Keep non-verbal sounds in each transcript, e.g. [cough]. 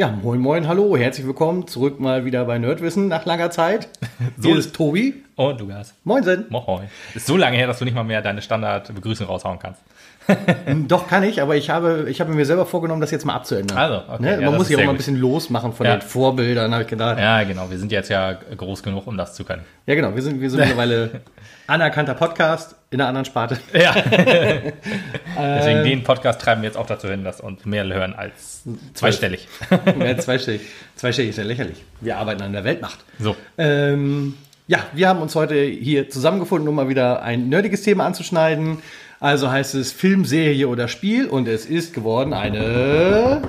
Ja, moin moin, hallo, herzlich willkommen zurück mal wieder bei Nerdwissen nach langer Zeit. [laughs] So Hier ist Tobi. Und Lukas. Moinsen. Moin. Ist so lange her, dass du nicht mal mehr deine Standardbegrüßung raushauen kannst. [laughs] Doch, kann ich, aber ich habe, ich habe mir selber vorgenommen, das jetzt mal abzuändern. Also, okay. Ne? Man muss sich auch mal ein bisschen losmachen von Ja. den Vorbildern, habe ich gedacht. Ja, genau. Wir sind jetzt ja groß genug, um das zu können. Ja, genau, wir sind, wir sind [laughs] mittlerweile anerkannter Podcast in einer anderen Sparte. Ja. [laughs] Deswegen den Podcast treiben wir jetzt auch dazu hin, dass uns mehr hören als zweistellig. ja, zweistellig. Zweistellig ist ja lächerlich. Wir arbeiten an der Weltmacht. So. Ähm, ja, wir haben uns heute hier zusammengefunden, um mal wieder ein nerdiges Thema anzuschneiden. Also heißt es Film, Serie oder Spiel und es ist geworden eine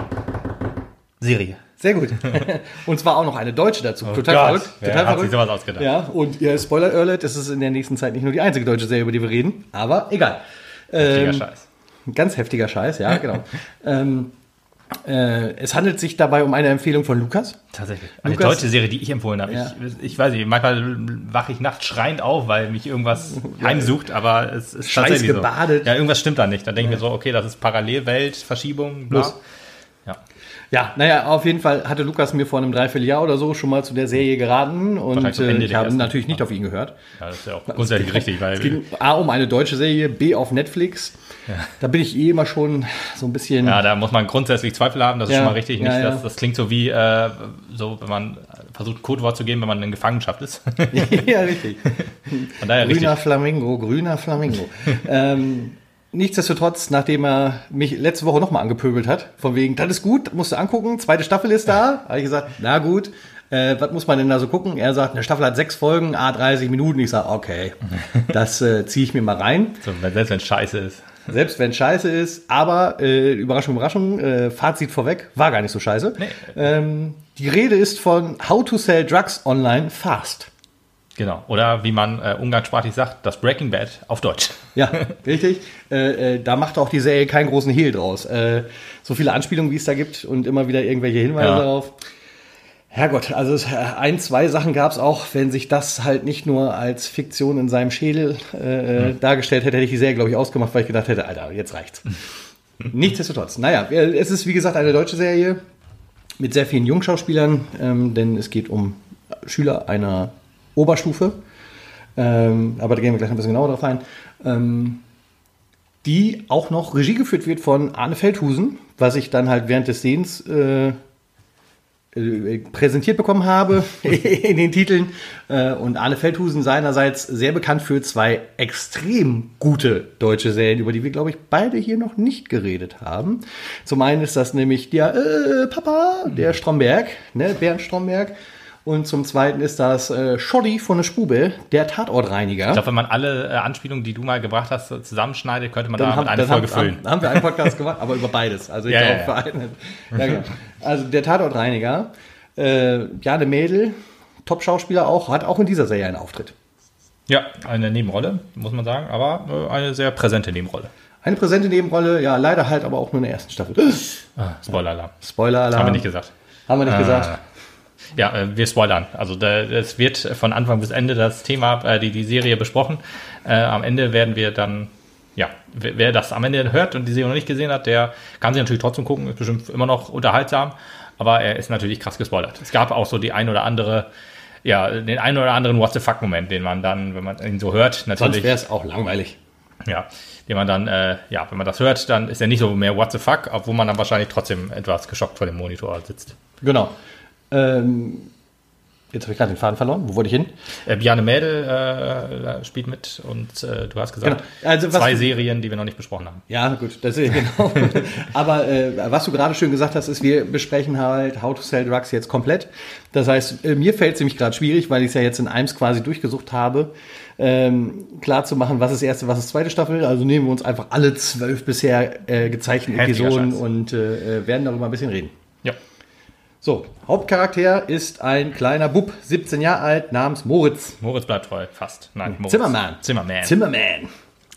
Serie. sehr gut. [laughs] und zwar auch noch eine deutsche dazu. Total Oh Gott, verrückt. wer Total hat sich verrückt. sowas ausgedacht? Ja, und ja, Spoiler Alert, das ist in der nächsten Zeit nicht nur die einzige deutsche Serie, über die wir reden, aber egal. Heftiger Ähm, Scheiß. Ganz heftiger Scheiß, ja, genau. [laughs] ähm, äh, es handelt sich dabei um eine Empfehlung von Lukas. Tatsächlich. Eine Lukas- deutsche Serie, die ich empfohlen habe. Ja. Ich, ich weiß nicht, manchmal wache ich nachts schreiend auf, weil mich irgendwas heimsucht, aber es ist Scheiß tatsächlich gebadet. so. Ja, irgendwas stimmt da nicht. Dann denke ich mir so, okay, das ist Parallelwelt, Verschiebung, bla. Los. Ja. Ja, naja, auf jeden Fall hatte Lukas mir vor einem Dreivierteljahr oder so schon mal zu der Serie geraten und äh, ich habe natürlich nicht auf ihn gehört. ja, das ist ja auch grundsätzlich richtig, weil Es ging A um eine deutsche Serie, B auf Netflix. Da bin ich eh immer schon so ein bisschen. Ja, da muss man grundsätzlich Zweifel haben, das ist Ja, schon mal richtig. Nicht, ja, ja. Das, das klingt so wie, äh, so, wenn man versucht, Codewort zu geben, wenn man in Gefangenschaft ist. [laughs] ja richtig. Von daher richtig. Grüner Flamingo, grüner Flamingo. [laughs] ähm, nichtsdestotrotz, nachdem er mich letzte Woche nochmal angepöbelt hat, von wegen, das ist gut, musst du angucken, zweite Staffel ist da, habe ich gesagt, na gut, äh, was muss man denn da so gucken? Er sagt, eine Staffel hat sechs Folgen, a 30 Minuten. Ich sage, okay, [laughs] das äh, ziehe ich mir mal rein. So, selbst wenn es scheiße ist. Selbst wenn scheiße ist, aber äh, Überraschung, Überraschung, äh, Fazit vorweg, war gar nicht so scheiße. Nee. Ähm, die Rede ist von How to Sell Drugs Online Fast. Genau. Oder wie man äh, umgangssprachlich sagt, das Breaking Bad auf Deutsch. Ja, [laughs] richtig. Äh, äh, da macht auch die Serie keinen großen Hehl draus. Äh, so viele Anspielungen, wie es da gibt und immer wieder irgendwelche Hinweise Ja. darauf. Herrgott, also äh, ein, zwei Sachen gab es auch, wenn sich das halt nicht nur als Fiktion in seinem Schädel äh, dargestellt hätte, hätte ich die Serie, glaube ich, ausgemacht, weil ich gedacht hätte, Alter, jetzt reicht's. [laughs] Nichtsdestotrotz, naja, es ist wie gesagt eine deutsche Serie mit sehr vielen Jungschauspielern, ähm, denn es geht um Schüler einer Oberstufe. Ähm, aber da gehen wir gleich ein bisschen genauer drauf ein. Ähm, die auch noch Regie geführt wird von Arne Feldhusen, was ich dann halt während des Sehens äh, äh, präsentiert bekommen habe [laughs] in den Titeln. Äh, und Arne Feldhusen seinerseits sehr bekannt für zwei extrem gute deutsche Serien, über die wir, glaube ich, beide hier noch nicht geredet haben. Zum einen ist das nämlich der äh, Papa, der Stromberg, ne, Bernd Stromberg. Und zum zweiten ist das äh, Schoddy von der Spube, der Tatortreiniger. Ich glaube, wenn man alle äh, Anspielungen, die du mal gebracht hast, so zusammenschneidet, könnte man Dann da haben, mit eine Folge haben, füllen. Haben, haben wir einen Podcast gemacht, aber über beides. Also ich Ja, glaube, ja, ja. Ja, genau. Also der Tatortreiniger, äh, Jane Mädel, Top-Schauspieler auch, hat auch in dieser Serie einen Auftritt. Ja, eine Nebenrolle, muss man sagen, aber äh, eine sehr präsente Nebenrolle. Eine präsente Nebenrolle, ja, leider halt aber auch nur in der ersten Staffel. Ah, Spoiler-Alarm. Spoiler-Alarm. Haben wir nicht gesagt. Haben wir nicht gesagt. Ja, äh, wir spoilern. Also es wird von Anfang bis Ende das Thema, äh, die, die Serie besprochen. Äh, am Ende werden wir dann, ja, wer, das am Ende hört und die Serie noch nicht gesehen hat, der kann sie natürlich trotzdem gucken, ist bestimmt immer noch unterhaltsam, aber er ist natürlich krass gespoilert. Es gab auch so die ein oder andere, ja, den einen oder anderen What the fuck-Moment, den man dann, wenn man ihn so hört, Sonst natürlich, wäre es auch langweilig. ja, den man dann, äh, ja, wenn man das hört, dann ist er nicht so mehr What the fuck, obwohl man dann wahrscheinlich trotzdem etwas geschockt vor dem Monitor sitzt. Genau. Ähm, jetzt habe ich gerade den Faden verloren. Wo wollte ich hin? Äh, Bjarne Mädel äh, spielt mit und äh, du hast gesagt, Genau. Also zwei Serien, die wir noch nicht besprochen haben. Ja, gut, das ist genau. [laughs] Aber äh, was du gerade schön gesagt hast, ist, wir besprechen halt How to Sell Drugs jetzt komplett. Das heißt, äh, mir fällt es nämlich gerade schwierig, weil ich es ja jetzt in Eims quasi durchgesucht habe, ähm, klar zu machen, was ist erste, was ist zweite Staffel. Also nehmen wir uns einfach alle zwölf bisher äh, gezeichneten Episoden und äh, werden darüber ein bisschen reden. Ja. So, Hauptcharakter ist ein kleiner Bub, 17 Jahre alt, namens Moritz. Moritz bleibt treu, fast. Nein, Moritz. Zimmermann. Zimmermann. Zimmerman.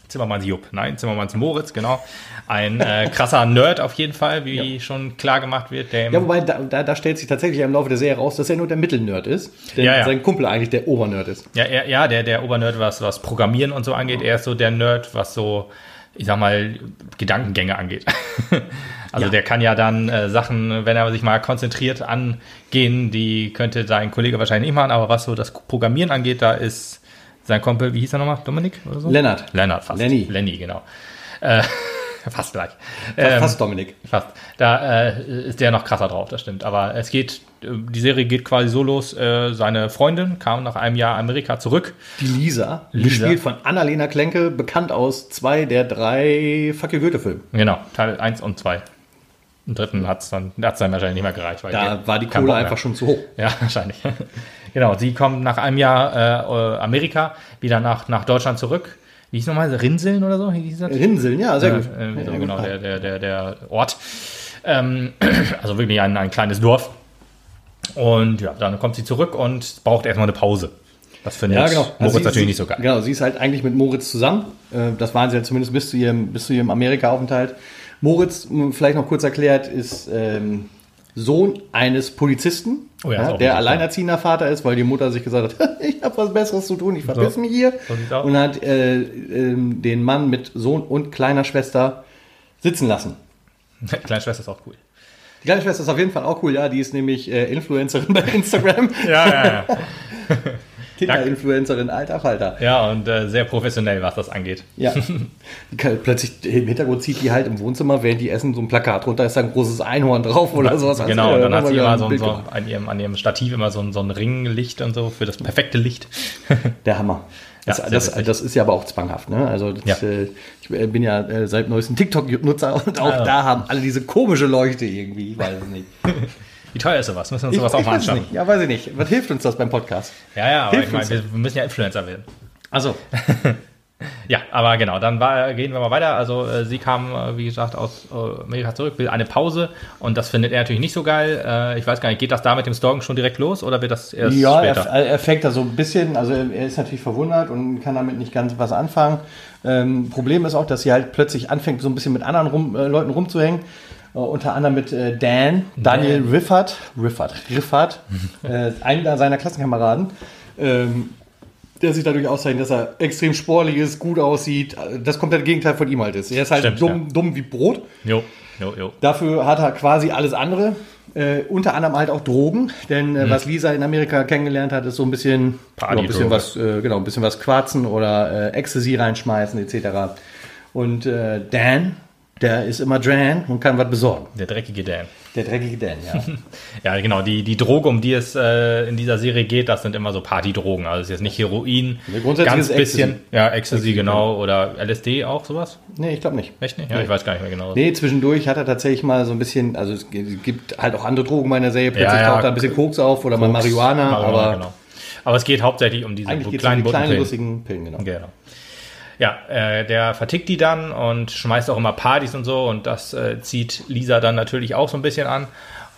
Zimmermanns Jupp. Nein, Zimmermanns Moritz, genau. Ein äh, krasser Nerd auf jeden Fall, wie schon klar gemacht wird. Ja, wobei, da, da, da stellt sich tatsächlich im Laufe der Serie raus, dass er nur der Mittelnerd ist. Denn Ja, ja. sein Kumpel eigentlich der Obernerd ist. ja, er, ja der, der Obernerd, was, was Programmieren und so angeht, er ist so der Nerd, was so ich sag mal, Gedankengänge angeht. [laughs] also Ja. der kann ja dann äh, Sachen, wenn er sich mal konzentriert angehen, die könnte sein Kollege wahrscheinlich nicht machen, aber was so das Programmieren angeht, da ist sein Kumpel, wie hieß er nochmal? Dominik oder so? Lennart. Lennart, fast. Lenny. Lenny, genau. Äh, [laughs] fast gleich. Ähm, Fast Dominik. Fast. Da äh, ist der noch krasser drauf, das stimmt. Aber es geht, äh, die Serie geht quasi so los. Äh, seine Freundin kam nach einem Jahr Amerika zurück. Die Lisa, Lisa. gespielt von Annalena Klenke, bekannt aus zwei der drei you Goethe-Filme. Genau, Teil 1 und 2. Im dritten hat es dann, hat's dann wahrscheinlich nicht mehr gereicht. Weil Da war die Kohle einfach schon zu hoch. Ja, [laughs] wahrscheinlich. genau, sie kommt nach einem Jahr äh, Amerika wieder nach, nach Deutschland zurück. Wie hieß nochmal? Rinseln oder so? Rinseln, ja, sehr Ja, gut. äh, so Ja, genau, der, der, der, der Ort. Ähm, [clears throat] also wirklich ein, ein kleines Dorf. Und ja, dann kommt sie zurück und braucht erstmal eine Pause. Das findet Ja, genau. Moritz Also sie- natürlich sie, nicht so geil. Genau, sie ist halt eigentlich mit Moritz zusammen. Äh, Das waren sie ja zumindest bis zu ihrem, bis zu ihrem Amerika-Aufenthalt. Moritz, vielleicht noch kurz erklärt, ist ähm, Sohn eines Polizisten, Oh ja, auch der alleinerziehender Vater ist, weil die Mutter sich gesagt hat, [laughs] ich habe was Besseres zu tun, ich verpiss So. mich hier. Und hat äh, ähm, den Mann mit Sohn und kleiner Schwester sitzen lassen. [laughs] Kleine Schwester ist auch cool. Die kleine Schwester ist auf jeden Fall auch cool, ja. Die ist nämlich äh, Influencerin bei [laughs] Instagram. Ja, ja, ja. Kinderinfluencerin, alter Falter. ja, und äh, sehr professionell, was das angeht. Ja. [laughs] Kann, plötzlich im Hintergrund zieht die halt im Wohnzimmer, während die essen, so ein Plakat runter, ist da ein großes Einhorn drauf oder sowas. Genau, Also, und dann da hat sie immer so, so an, ihrem, an ihrem Stativ immer so ein, so ein Ringlicht und so für das perfekte Licht. [laughs] Der Hammer. Das, Ja, das, das ist ja aber auch zwanghaft. Ne? Also das, Ja. äh, ich äh, bin ja äh, seit neuestem TikTok-Nutzer und auch Ah. da haben alle diese komische Leuchte irgendwie. Ich weiß es nicht. [laughs] Wie teuer ist sowas? Müssen wir uns Ich, sowas auch ich mal weiß es anschauen. nicht. Ja, weiß ich nicht. Was hilft uns das beim Podcast? Ja, ja, aber Hilft ich meine, wir, müssen ja Influencer werden. Also, [laughs] Ja, aber genau, dann war, gehen wir mal weiter. Also äh, sie kam, äh, wie gesagt, aus äh, Amerika zurück, will eine Pause und das findet er natürlich nicht so geil. Äh, ich weiß gar nicht, geht das da mit dem Stalken schon direkt los oder wird das erst ja, er, später? er fängt da so ein bisschen, also er ist natürlich verwundert und kann damit nicht ganz was anfangen. Ähm, Problem ist auch, dass sie halt plötzlich anfängt, so ein bisschen mit anderen rum, äh, Leuten rumzuhängen. Äh, unter anderem mit äh, Dan, Daniel Riffert, Riffert, Riffert, äh, einer seiner Klassenkameraden. Ähm, der sich dadurch auszeichnet, dass er extrem sportlich ist, gut aussieht, das komplette Gegenteil von ihm halt ist. Er ist halt Stimmt, dumm, dumm wie Brot. Jo, jo, jo. Dafür hat er quasi alles andere. Äh, unter anderem halt auch Drogen, denn äh, was Lisa in Amerika kennengelernt hat, ist so ein bisschen, ja, ein bisschen was, äh, genau, ein bisschen was quarzen oder Ecstasy reinschmeißen etc. Und Dan, der ist immer dran und kann was besorgen. Der dreckige Dan. Der dreckige Dan, ja. [laughs] Ja, genau, die, die Droge, um die es äh, in dieser Serie geht, das sind immer so Partydrogen. Also es ist jetzt nicht Heroin, Nee, grundsätzlich ganz ist bisschen. Ecstasy. Ja, Ecstasy, genau. Oder LSD auch, sowas? nee, ich glaube nicht. Echt nicht? Ja, ich weiß gar nicht mehr genau. Nee, zwischendurch hat er tatsächlich mal so ein bisschen, also es gibt halt auch andere Drogen bei der Serie, plötzlich Ja, ja, taucht da ein bisschen Koks auf oder mal Koks, Marihuana, aber genau. Aber es geht hauptsächlich um diese es um kleinen die kleinen, lustigen Pillen, genau. Genau. Ja, äh, der vertickt die dann und schmeißt auch immer Partys und so und das äh, zieht Lisa dann natürlich auch so ein bisschen an.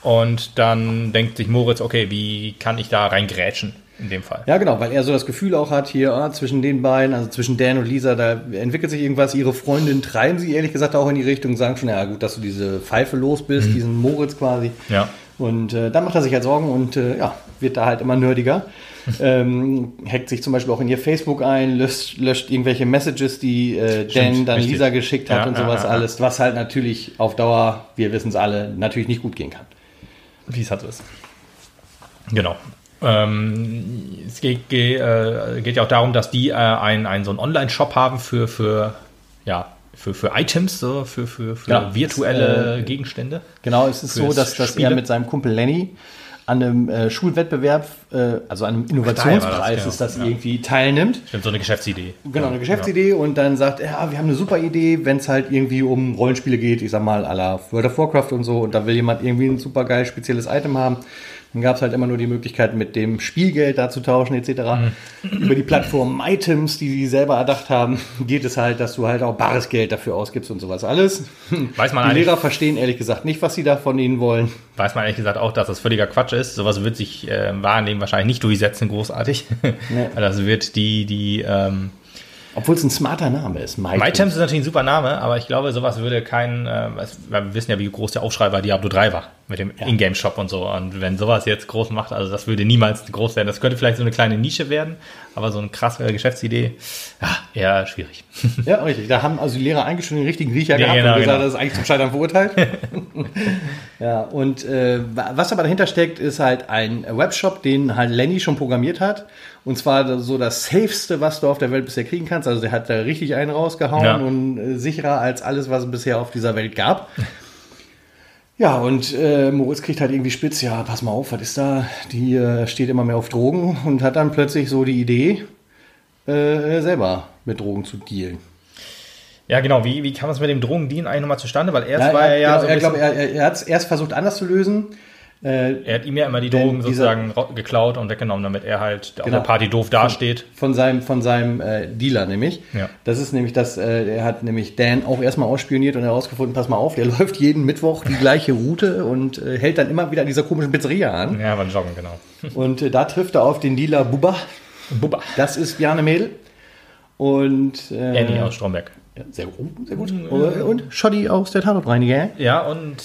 Und dann denkt sich Moritz, okay, wie kann ich da reingrätschen in dem Fall? Ja, genau, weil er so das Gefühl auch hat, hier ah, zwischen den beiden, also zwischen Dan und Lisa, da entwickelt sich irgendwas. Ihre Freundin treiben sie ehrlich gesagt auch in die Richtung, sagen schon, ja gut, dass du diese Pfeife los bist, diesen Moritz quasi. Ja. Und äh, dann macht er sich halt Sorgen und äh, ja, wird da halt immer nerdiger. Ähm, hackt sich zum Beispiel auch in ihr Facebook ein, löscht, löscht irgendwelche Messages, die äh, Dan dann richtig. Lisa geschickt hat Ja, und sowas ja, ja. alles, was halt natürlich auf Dauer, wir wissen es alle, natürlich nicht gut gehen kann. Wie es halt so ist. Genau. Ähm, es geht, geht, äh, geht ja auch darum, dass die äh, einen, einen so einen Online-Shop haben für, für, ja, für, für Items, so, für, für, für Ja, virtuelle äh, Gegenstände. Genau, es ist so, dass, dass Spiele? er mit seinem Kumpel Lenny an einem äh, Schulwettbewerb, äh, also an einem Innovationspreis genau. ist das Ja. irgendwie teilnimmt. Stimmt, so eine Geschäftsidee. Genau, eine Geschäftsidee und dann sagt er, ja, wir haben eine super Idee, wenn es halt irgendwie um Rollenspiele geht, ich sag mal, à la World of Warcraft und so, und da will jemand irgendwie ein super geil spezielles Item haben. Dann gab es halt immer nur die Möglichkeit, mit dem Spielgeld da zu tauschen, etc. Mhm. Über die Plattform Items, die sie selber erdacht haben, [laughs] geht es halt, dass du halt auch bares Geld dafür ausgibst und sowas alles. Weiß man die Lehrer verstehen ehrlich gesagt nicht, was sie da von ihnen wollen. Weiß man ehrlich gesagt auch, dass das völliger Quatsch ist. Sowas wird sich äh, Leben wahrscheinlich nicht durchsetzen, großartig. [laughs] Das wird die, die, ähm, Obwohl es ein smarter Name ist. MyTems. MyTems ist natürlich ein super Name, aber ich glaube, sowas würde kein, äh, wir wissen ja, wie groß der Aufschrei bei Diablo 3 war. Mit dem ja. Ingame-Shop und so. Und wenn sowas jetzt groß macht, also das würde niemals groß werden. Das könnte vielleicht so eine kleine Nische werden, aber so eine krasse Geschäftsidee, ja, eher schwierig. Ja, richtig. Da haben also die Lehrer eigentlich schon den richtigen Riecher ja, gehabt genau, und gesagt, genau. das ist eigentlich zum Scheitern verurteilt. [laughs] ja, und äh, was aber dahinter steckt, ist halt ein Webshop, den halt Lenny schon programmiert hat. Und zwar so das safeste, was du auf der Welt bisher kriegen kannst. Also der hat da richtig einen rausgehauen ja. und äh, sicherer als alles, was es bisher auf dieser Welt gab. Ja, und äh, Moritz kriegt halt irgendwie spitz, ja, pass mal auf, was ist da? Die äh, steht immer mehr auf Drogen und hat dann plötzlich so die Idee, äh, selber mit Drogen zu dealen. Ja, genau. Wie, wie kam es mit dem Drogendealen eigentlich nochmal zustande? Weil erst ja, war er ja genau, so. Er, glaub, er, er hat es erst versucht anders zu lösen. Äh, er hat ihm ja immer die Drogen sozusagen geklaut und weggenommen, damit er halt genau, auf der Party doof dasteht. Von, von seinem, von seinem äh, Dealer nämlich. Ja. Das ist nämlich das, äh, er hat nämlich Dan auch erstmal ausspioniert und herausgefunden, pass mal auf, der [laughs] läuft jeden Mittwoch die gleiche Route und äh, hält dann immer wieder an dieser komischen Pizzeria an. Ja, beim Joggen, genau. [laughs] Und äh, da trifft er auf den Dealer Bubba. Bubba. Das ist Bjarne Mädel. Und äh, Annie aus Stromberg. Ja, sehr, gut, sehr gut. Mhm. Und Shoddy aus der Tatortreiniger. Ja, und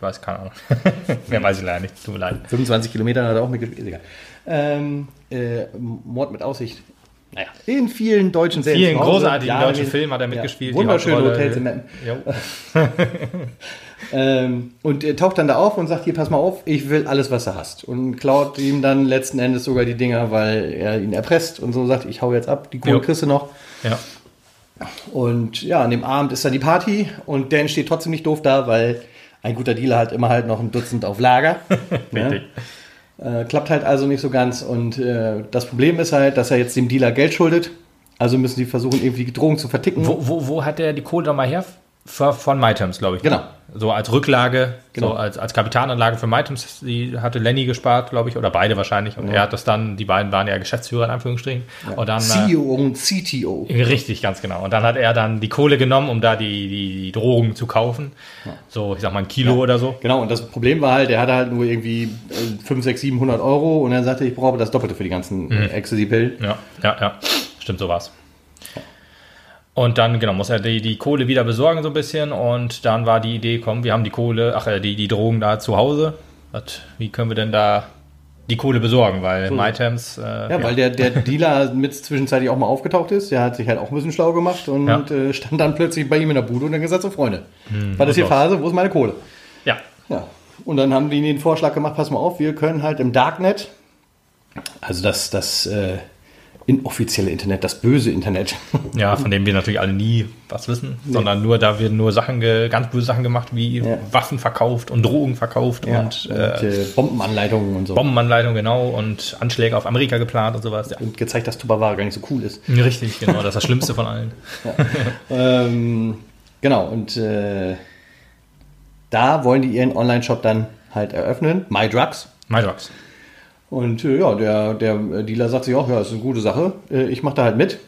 ich weiß, keine Ahnung. [laughs] Mehr weiß ich leider nicht. Tut mir leid. 25 Kilometer hat er auch mitgespielt. Egal. Ähm, äh, Mord mit Aussicht. Naja, in vielen deutschen Serien. Vielen großartigen ja, deutschen Filmen hat er mitgespielt. Ja, wunderschöne Hotels in Meppen. [laughs] ähm, und er taucht dann da auf und sagt, hier, pass mal auf, ich will alles, was du hast. Und klaut ihm dann letzten Endes sogar die Dinger, weil er ihn erpresst und so sagt, ich hau jetzt ab, die Kohle kriegst du noch. Ja. Und ja, an dem Abend ist dann die Party und Dan steht trotzdem nicht doof da, weil ein guter Dealer hat immer halt noch ein Dutzend auf Lager. [laughs] ne? äh, klappt halt also nicht so ganz. Und äh, das Problem ist halt, dass er jetzt dem Dealer Geld schuldet. Also müssen sie versuchen, irgendwie die Drogen zu verticken. Wo, wo, wo hat er die Kohle nochmal her? Von MyTerms, glaube ich. Genau. So als Rücklage, genau. so als, als Kapitalanlage für MyTerms, die hatte Lenny gespart, glaube ich, oder beide wahrscheinlich. Und ja. er hat das dann, die beiden waren ja Geschäftsführer in Anführungsstrichen. Ja. Und dann, CEO und CTO. Richtig, ganz genau. Und dann hat er dann die Kohle genommen, um da die, die, die Drogen zu kaufen. Ja. So, ich sag mal ein Kilo oder so. Genau, und das Problem war halt, er hatte halt nur irgendwie 5, 6, 700 Euro und er sagte, ich brauche das Doppelte für die ganzen mhm. Ecstasy-Pillen. Ja, ja, ja. Stimmt, so war's. Und dann, genau, muss er die, die Kohle wieder besorgen so ein bisschen. Und dann war die Idee, komm, wir haben die Kohle, ach, äh, die, die Drogen da zu Hause. Was, wie können wir denn da die Kohle besorgen? Weil so. MyTems... Äh, ja, ja, weil der, der Dealer mit zwischenzeitlich auch mal aufgetaucht ist. Der hat sich halt auch ein bisschen schlau gemacht und ja. äh, stand dann plötzlich bei ihm in der Bude und dann gesagt, so Freunde, hm, was ist hier Phase, wo ist meine Kohle? Ja. Ja. Und dann haben die den Vorschlag gemacht, pass mal auf, wir können halt im Darknet, also das, das äh, inoffizielle Internet, das böse Internet. Ja, von dem wir natürlich alle nie was wissen, nee. sondern nur, da werden nur Sachen, ganz böse Sachen gemacht, wie ja. Waffen verkauft und Drogen verkauft ja. und, und äh, Bombenanleitungen und so. Bombenanleitungen, genau, und Anschläge auf Amerika geplant und sowas. Ja. Und gezeigt, dass Tupperware gar nicht so cool ist. Richtig, genau, das ist das Schlimmste von allen. ähm, genau, und äh, da wollen die ihren Online-Shop dann halt eröffnen. MyDrugs. MyDrugs. Und äh, ja, der, der Dealer sagt sich auch, ja, das ist eine gute Sache. Äh, ich mache da halt mit.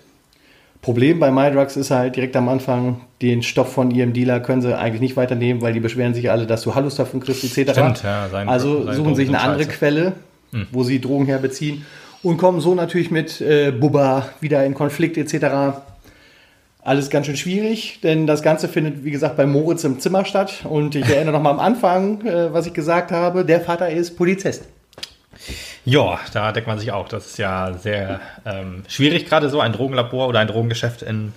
Problem bei MyDrugs ist halt direkt am Anfang, den Stoff von ihrem Dealer können sie eigentlich nicht weiternehmen, weil die beschweren sich alle, dass du Hallus davon kriegst, etc. Stimmt, ja, sein, also sein suchen sich eine andere Scheiße. Quelle, hm. wo sie Drogen herbeziehen und kommen so natürlich mit äh, Bubba wieder in Konflikt etc. Alles ganz schön schwierig, denn das Ganze findet, wie gesagt, bei Moritz im Zimmer statt. Und ich erinnere noch mal am Anfang, äh, was ich gesagt habe, der Vater ist Polizist. Ja, da deckt man sich auch. Das ist ja sehr ähm, schwierig, gerade so ein Drogenlabor oder ein Drogengeschäft in,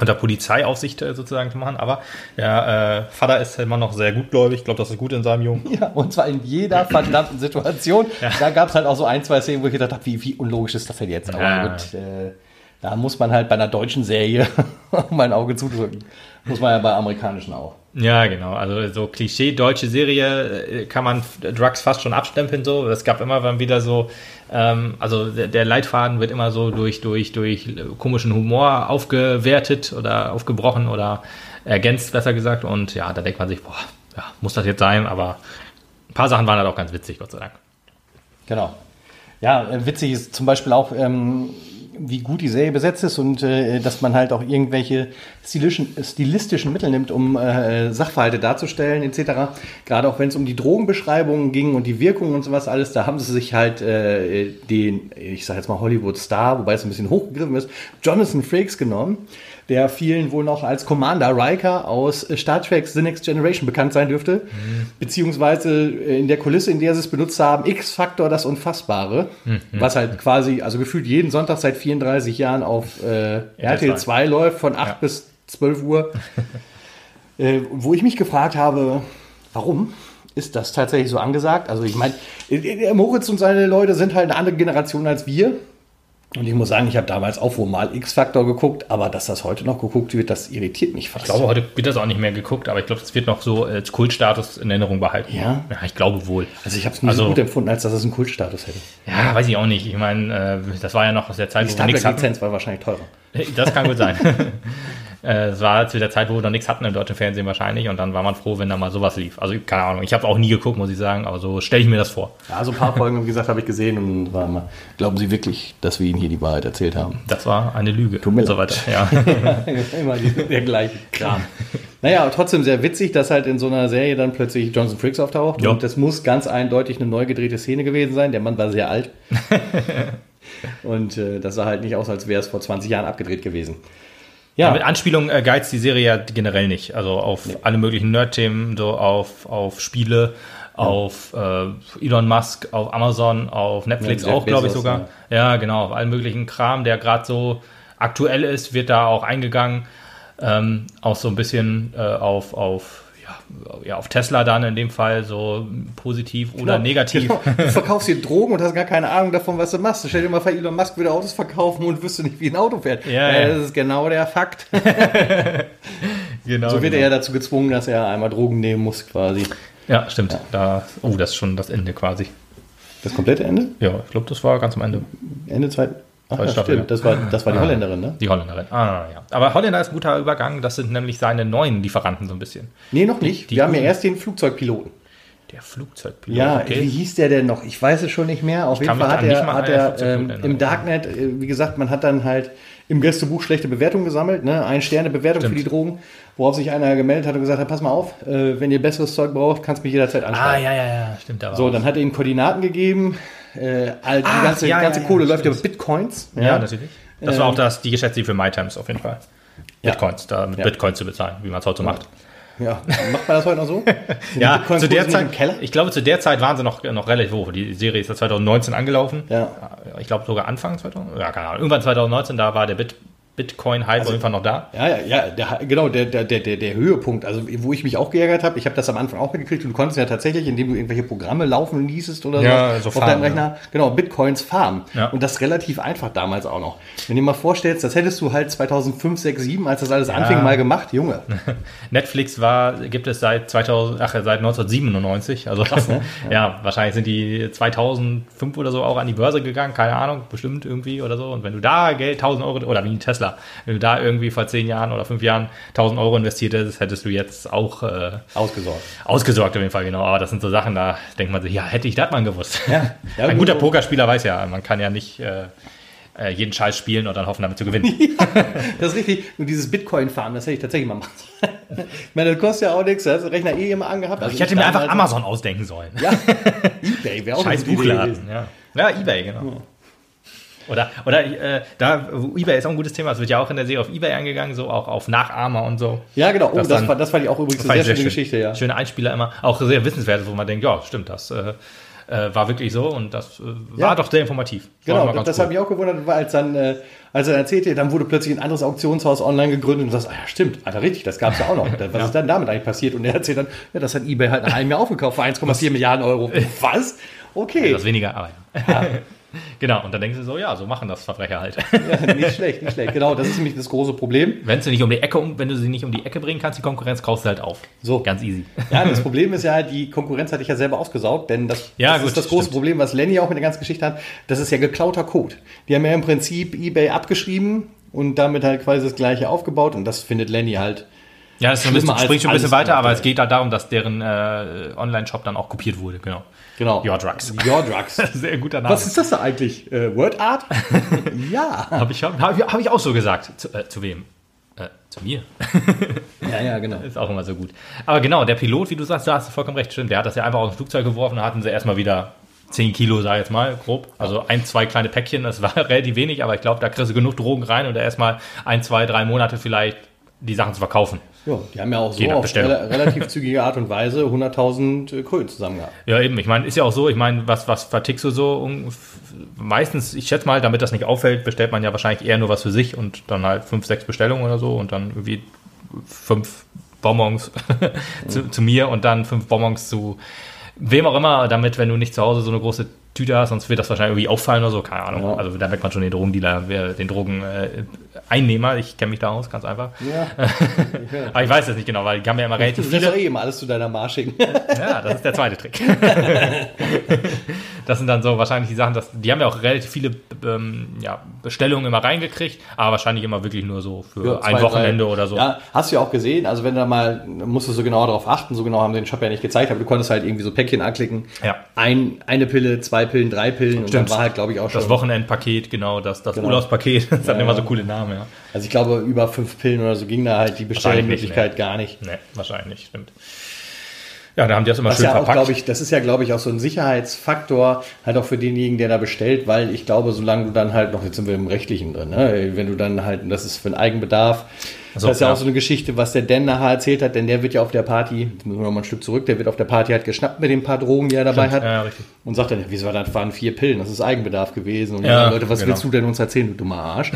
unter Polizeiaufsicht äh, sozusagen zu machen. Aber der äh, Vater ist immer noch sehr gutgläubig. Ich glaube, das ist gut in seinem Jungen. [laughs] Ja, und zwar in jeder verdammten Situation. [laughs] ja. Da gab es halt auch so ein, zwei Szenen, wo ich gedacht habe, wie, wie unlogisch ist das denn jetzt? Aber ja. gut, äh, da muss man halt bei einer deutschen Serie [laughs] mal ein Auge zudrücken. Muss man ja bei amerikanischen auch. Ja, genau. Also so Klischee deutsche Serie äh, kann man Drugs fast schon abstempeln so. Es gab immer dann wieder so, ähm, also der, Leitfaden wird immer so durch durch durch komischen Humor aufgewertet oder aufgebrochen oder ergänzt besser gesagt. Und ja, da denkt man sich, boah, ja, muss das jetzt sein? Aber ein paar Sachen waren halt auch ganz witzig, Gott sei Dank. Genau. Ja, äh, witzig ist zum Beispiel auch, ähm, wie gut die Serie besetzt ist und äh, dass man halt auch irgendwelche stilischen, stilistischen Mittel nimmt, um äh, Sachverhalte darzustellen etc. Gerade auch wenn es um die Drogenbeschreibungen ging und die Wirkung und sowas alles, da haben sie sich halt äh, den, ich sag jetzt mal Hollywood-Star, wobei es ein bisschen hochgegriffen ist, Jonathan Frakes genommen, der vielen wohl noch als Commander Riker aus Star Trek The Next Generation bekannt sein dürfte. Mhm. Beziehungsweise in der Kulisse, in der sie es benutzt haben, X-Factor, das Unfassbare. Mhm. Was halt quasi, also gefühlt jeden Sonntag seit 34 Jahren auf äh, RTL 2 läuft, von 8 ja. bis 12 Uhr. [laughs] äh, wo ich mich gefragt habe, warum? ist das tatsächlich so angesagt? Also ich meine, Moritz und seine Leute sind halt eine andere Generation als wir. Und ich muss sagen, ich habe damals auch wohl mal X-Factor geguckt, aber dass das heute noch geguckt wird, das irritiert mich fast. Ich glaube, heute wird das auch nicht mehr geguckt, aber ich glaube, es wird noch so als Kultstatus in Erinnerung behalten. Ja? Ja, ich glaube wohl. Also ich habe es nie also, so gut empfunden, als dass es einen Kultstatus hätte. Ja, weiß ich auch nicht. Ich meine, äh, das war ja noch aus der Zeit, Die wo wir nichts hatten. Die Lizenz war wahrscheinlich teurer. Das kann gut sein. [laughs] Äh, es war zu der Zeit, wo wir noch nichts hatten im deutschen Fernsehen wahrscheinlich und dann war man froh, wenn da mal sowas lief. Also keine Ahnung, ich habe auch nie geguckt, muss ich sagen, aber so stelle ich mir das vor. Ja, so ein paar Folgen, wie gesagt, habe ich gesehen und war mal, glauben Sie wirklich, dass wir Ihnen hier die Wahrheit erzählt haben? Das war eine Lüge. Tut mir und so weiter. Ja. [laughs] Immer der gleiche Kram. Naja, aber trotzdem sehr witzig, dass halt in so einer Serie dann plötzlich Johnson Frakes auftaucht. Jo. Und das muss ganz eindeutig eine neu gedrehte Szene gewesen sein. Der Mann war sehr alt. [laughs] und äh, das sah halt nicht aus, als wäre es vor 20 Jahren abgedreht gewesen. Ja. Mit Anspielung äh, geizt die Serie ja generell nicht. Also auf nee. alle möglichen Nerd-Themen, so auf, auf Spiele, ja. auf äh, Elon Musk, auf Amazon, auf Netflix ja, auch, glaube ich sogar. Ja. ja. genau, auf allen möglichen Kram, der gerade so aktuell ist, wird da auch eingegangen. Ähm, auch so ein bisschen äh, auf, auf ja, auf Tesla dann in dem Fall so positiv oder genau, negativ. Genau. Du verkaufst hier Drogen und hast gar keine Ahnung davon, was du machst. Stell dir mal vor, Elon Musk würde Autos verkaufen und wüsste nicht, wie ein Auto fährt. Ja, ja. Das ist genau der Fakt. [laughs] genau, so wird genau. er ja dazu gezwungen, dass er einmal Drogen nehmen muss, quasi. Ja, stimmt. Ja. Da, oh, das ist schon das Ende quasi. Das komplette Ende? Ja, ich glaube, das war ganz am Ende. Ende zweiten. Ach, ja, stimmt. Das war, das war die ah, Holländerin, ne? Die Holländerin. Ah, ja. Aber Holländer ist ein guter Übergang. Das sind nämlich seine neuen Lieferanten so ein bisschen. Nee, noch nicht. Die, Wir haben ja erst den Flugzeugpiloten. Der Flugzeugpilot. Ja, okay. wie hieß der denn noch? Ich weiß es schon nicht mehr. Auf ich jeden Fall hat er, hat er ähm, im Darknet, äh, wie gesagt, man hat dann halt im Gästebuch schlechte Bewertungen gesammelt, ne? Ein Sterne Bewertung Stimmt. für die Drogen, worauf sich einer gemeldet hat und gesagt hat, pass mal auf, äh, wenn ihr besseres Zeug braucht, kannst du mich jederzeit anschreiben. Ah, ja, ja, ja, stimmt. Aber so, dann hat er ihm Koordinaten gegeben. Äh, all, die ah, ganze, ja, ganze ja, Kohle ja, läuft über Bitcoins. Ja, natürlich. Das war auch das, die Geschäfte für MyTimes auf jeden Fall. Bitcoins, da mit Bitcoins zu bezahlen, wie man es heute macht. Ja, macht man das heute noch so? [laughs] ja, zu der Zeit, ich glaube, zu der Zeit waren sie noch, noch relativ hoch. Die Serie ist ja 2019 angelaufen. Ja. Ich glaube sogar Anfang 2000, ja, keine Ahnung. Irgendwann 2019, da war der Bit, Bitcoin-Hype also, auf jeden Fall noch da. Ja, ja, ja, der, genau, der, der, der, der Höhepunkt, also wo ich mich auch geärgert habe, ich habe das am Anfang auch gekriegt und du konntest ja tatsächlich, indem du irgendwelche Programme laufen ließest oder ja, so, auf farmen, deinem Rechner, ja. genau, Bitcoins farmen. Ja. Und das relativ einfach damals auch noch. Wenn du dir mal vorstellst, das hättest du halt 2005, 6, 7, als das alles anfing, mal gemacht, Junge. [laughs] Netflix war, gibt es seit 2000, ach, seit 1997, also Krass, ne? [laughs] ja. wahrscheinlich sind die 2005 oder so auch an die Börse gegangen, keine Ahnung, bestimmt irgendwie oder so. Und wenn du da Geld, 1000 Euro, oder wie Tesla, wenn du da irgendwie vor zehn Jahren oder fünf Jahren 1000 Euro investiert hättest, hättest du jetzt auch äh, ausgesorgt. Ausgesorgt auf jeden Fall, genau. Aber das sind so Sachen, da denkt man sich, ja, hätte ich das mal gewusst. Ja, ja [laughs] Ein guter so. Pokerspieler weiß ja, man kann ja nicht äh, äh jeden Scheiß spielen und dann hoffen, damit zu gewinnen. [laughs] Ja, das ist richtig. Nur dieses Bitcoin-Farmen, das hätte ich tatsächlich mal machen Ich [laughs] meine, das kostet ja auch nichts. Das Rechner eh immer angehabt. Also ich hätte mir einfach Amazon ausdenken sollen. Ja, Ebay wäre auch Scheiß Buchladen. Ja. ja, Ebay, genau. Ja. Oder, oder äh, da, eBay ist auch ein gutes Thema. Es wird ja auch in der Serie auf eBay angegangen, so auch auf Nachahmer und so. Ja, genau. Oh, das, das, war, das fand ich auch übrigens eine sehr, schöne schön. Geschichte, ja. Schöne Einspieler immer. Auch sehr wissenswert, wo man denkt, ja, stimmt, das äh, äh, war wirklich so und das äh, war ja. doch sehr informativ. Genau, das cool. habe ich auch gewundert, weil als dann, äh, als er erzählte, dann wurde plötzlich ein anderes Auktionshaus online gegründet und du sagst, ah ja, stimmt, Alter, richtig, das gab es ja auch noch. [laughs] Was ja. ist dann damit eigentlich passiert? Und er erzählt dann, ja, das hat eBay halt nach einem Jahr aufgekauft für [laughs] 1,4 Milliarden Euro. Was? [laughs] Okay. Das weniger, aber ja. [laughs] Genau, und dann denken sie so, ja, so machen das Verbrecher halt. Ja, nicht schlecht, nicht schlecht. Genau, das ist nämlich das große Problem. Wenn du nicht um die Ecke, wenn du sie nicht um die Ecke bringen kannst, die Konkurrenz kaufst du halt auf. So. Ganz easy. Ja, das [laughs] Problem ist ja, die Konkurrenz hatte ich ja selber ausgesaugt, denn das, ja, das gut, ist das große stimmt. Problem, was Lenny auch mit der ganzen Geschichte hat. Das ist ja geklauter Code. Die haben ja im Prinzip eBay abgeschrieben und damit halt quasi das gleiche aufgebaut und das findet Lenny halt ja, das ist ein bisschen, spricht schon ein bisschen weiter, aber es geht halt darum, dass deren äh, Online-Shop dann auch kopiert wurde, genau. Genau. Your Drugs. Your Drugs. [laughs] Sehr guter Name. Was ist das da eigentlich? Äh, Word Art? [laughs] ja. Habe ich, hab, hab ich auch so gesagt. Zu, äh, zu wem? Äh, zu mir. [laughs] ja, ja, genau. Ist auch immer so gut. Aber genau, der Pilot, wie du sagst, da hast du vollkommen recht, stimmt. Der hat das ja einfach aus dem Flugzeug geworfen und hatten sie erstmal wieder 10 Kilo, sag ich jetzt mal, grob. Also ein, zwei kleine Päckchen, das war relativ wenig, aber ich glaube, da kriegst du genug Drogen rein und erstmal ein, zwei, drei Monate vielleicht die Sachen zu verkaufen. Ja, die haben ja auch so auf rela- relativ [laughs] zügige Art und Weise 100.000 Kröten zusammen gehabt. Ja, eben. Ich meine, ist ja auch so, ich meine, was, was vertickst du so? Um, meistens, ich schätze mal, damit das nicht auffällt, bestellt man ja wahrscheinlich eher nur was für sich und dann halt fünf, sechs Bestellungen oder so und dann irgendwie fünf Bonbons [laughs] zu, zu mir und dann fünf Bonbons zu wem auch immer, damit, wenn du nicht zu Hause so eine große Tüte hast, sonst wird das wahrscheinlich irgendwie auffallen oder so, keine Ahnung. Ja. Also da merkt man schon den Drogendealer, wer- den Drogeneinnehmer, ich kenne mich da aus, ganz einfach. Ja, [laughs] Aber ich weiß es nicht genau, weil die haben ja immer du relativ viele. doch eh immer alles zu deiner Mar schicken. [laughs] Ja, das ist der zweite Trick. [laughs] das sind dann so wahrscheinlich die Sachen, dass, die haben ja auch relativ viele ähm, ja, Bestellungen immer reingekriegt, aber wahrscheinlich immer wirklich nur so für Ja, ein zwei, Wochenende drei. oder so. Ja, hast du ja auch gesehen, also wenn du da mal, musst du so genau darauf achten, so genau haben sie den Shop ja nicht gezeigt, aber du konntest halt irgendwie so Päckchen anklicken. Ja. Ein, eine Pille, zwei Pillen, drei Pillen und Stimmt. dann war halt, glaube ich, auch schon. Das Wochenendpaket, genau, das, das Genau. Urlaubspaket, das hat Ja, immer ja. so coole Namen, ja. Also ich glaube, über fünf Pillen oder so ging da halt die Bestellmöglichkeit gar nicht. Ne, wahrscheinlich stimmt. Ja, da haben die das immer ist schön ja auch, verpackt. glaube ich, das ist ja, glaube ich, auch so ein Sicherheitsfaktor, halt auch für denjenigen, der da bestellt, weil ich glaube, solange du dann halt noch, jetzt sind wir im Rechtlichen drin, ne? wenn du dann halt, das ist für einen Eigenbedarf, So, das ist ja, ja. auch so eine Geschichte, was der Dan nachher erzählt hat, denn der wird ja auf der Party, jetzt müssen wir noch mal ein Stück zurück, der wird auf der Party halt geschnappt mit den paar Drogen, die er dabei Stimmt, hat. ja, richtig. Und sagt dann, wieso das waren vier Pillen, das ist Eigenbedarf gewesen. Und Ja, ja, Leute, was genau. willst du denn uns erzählen, du dummer Arsch?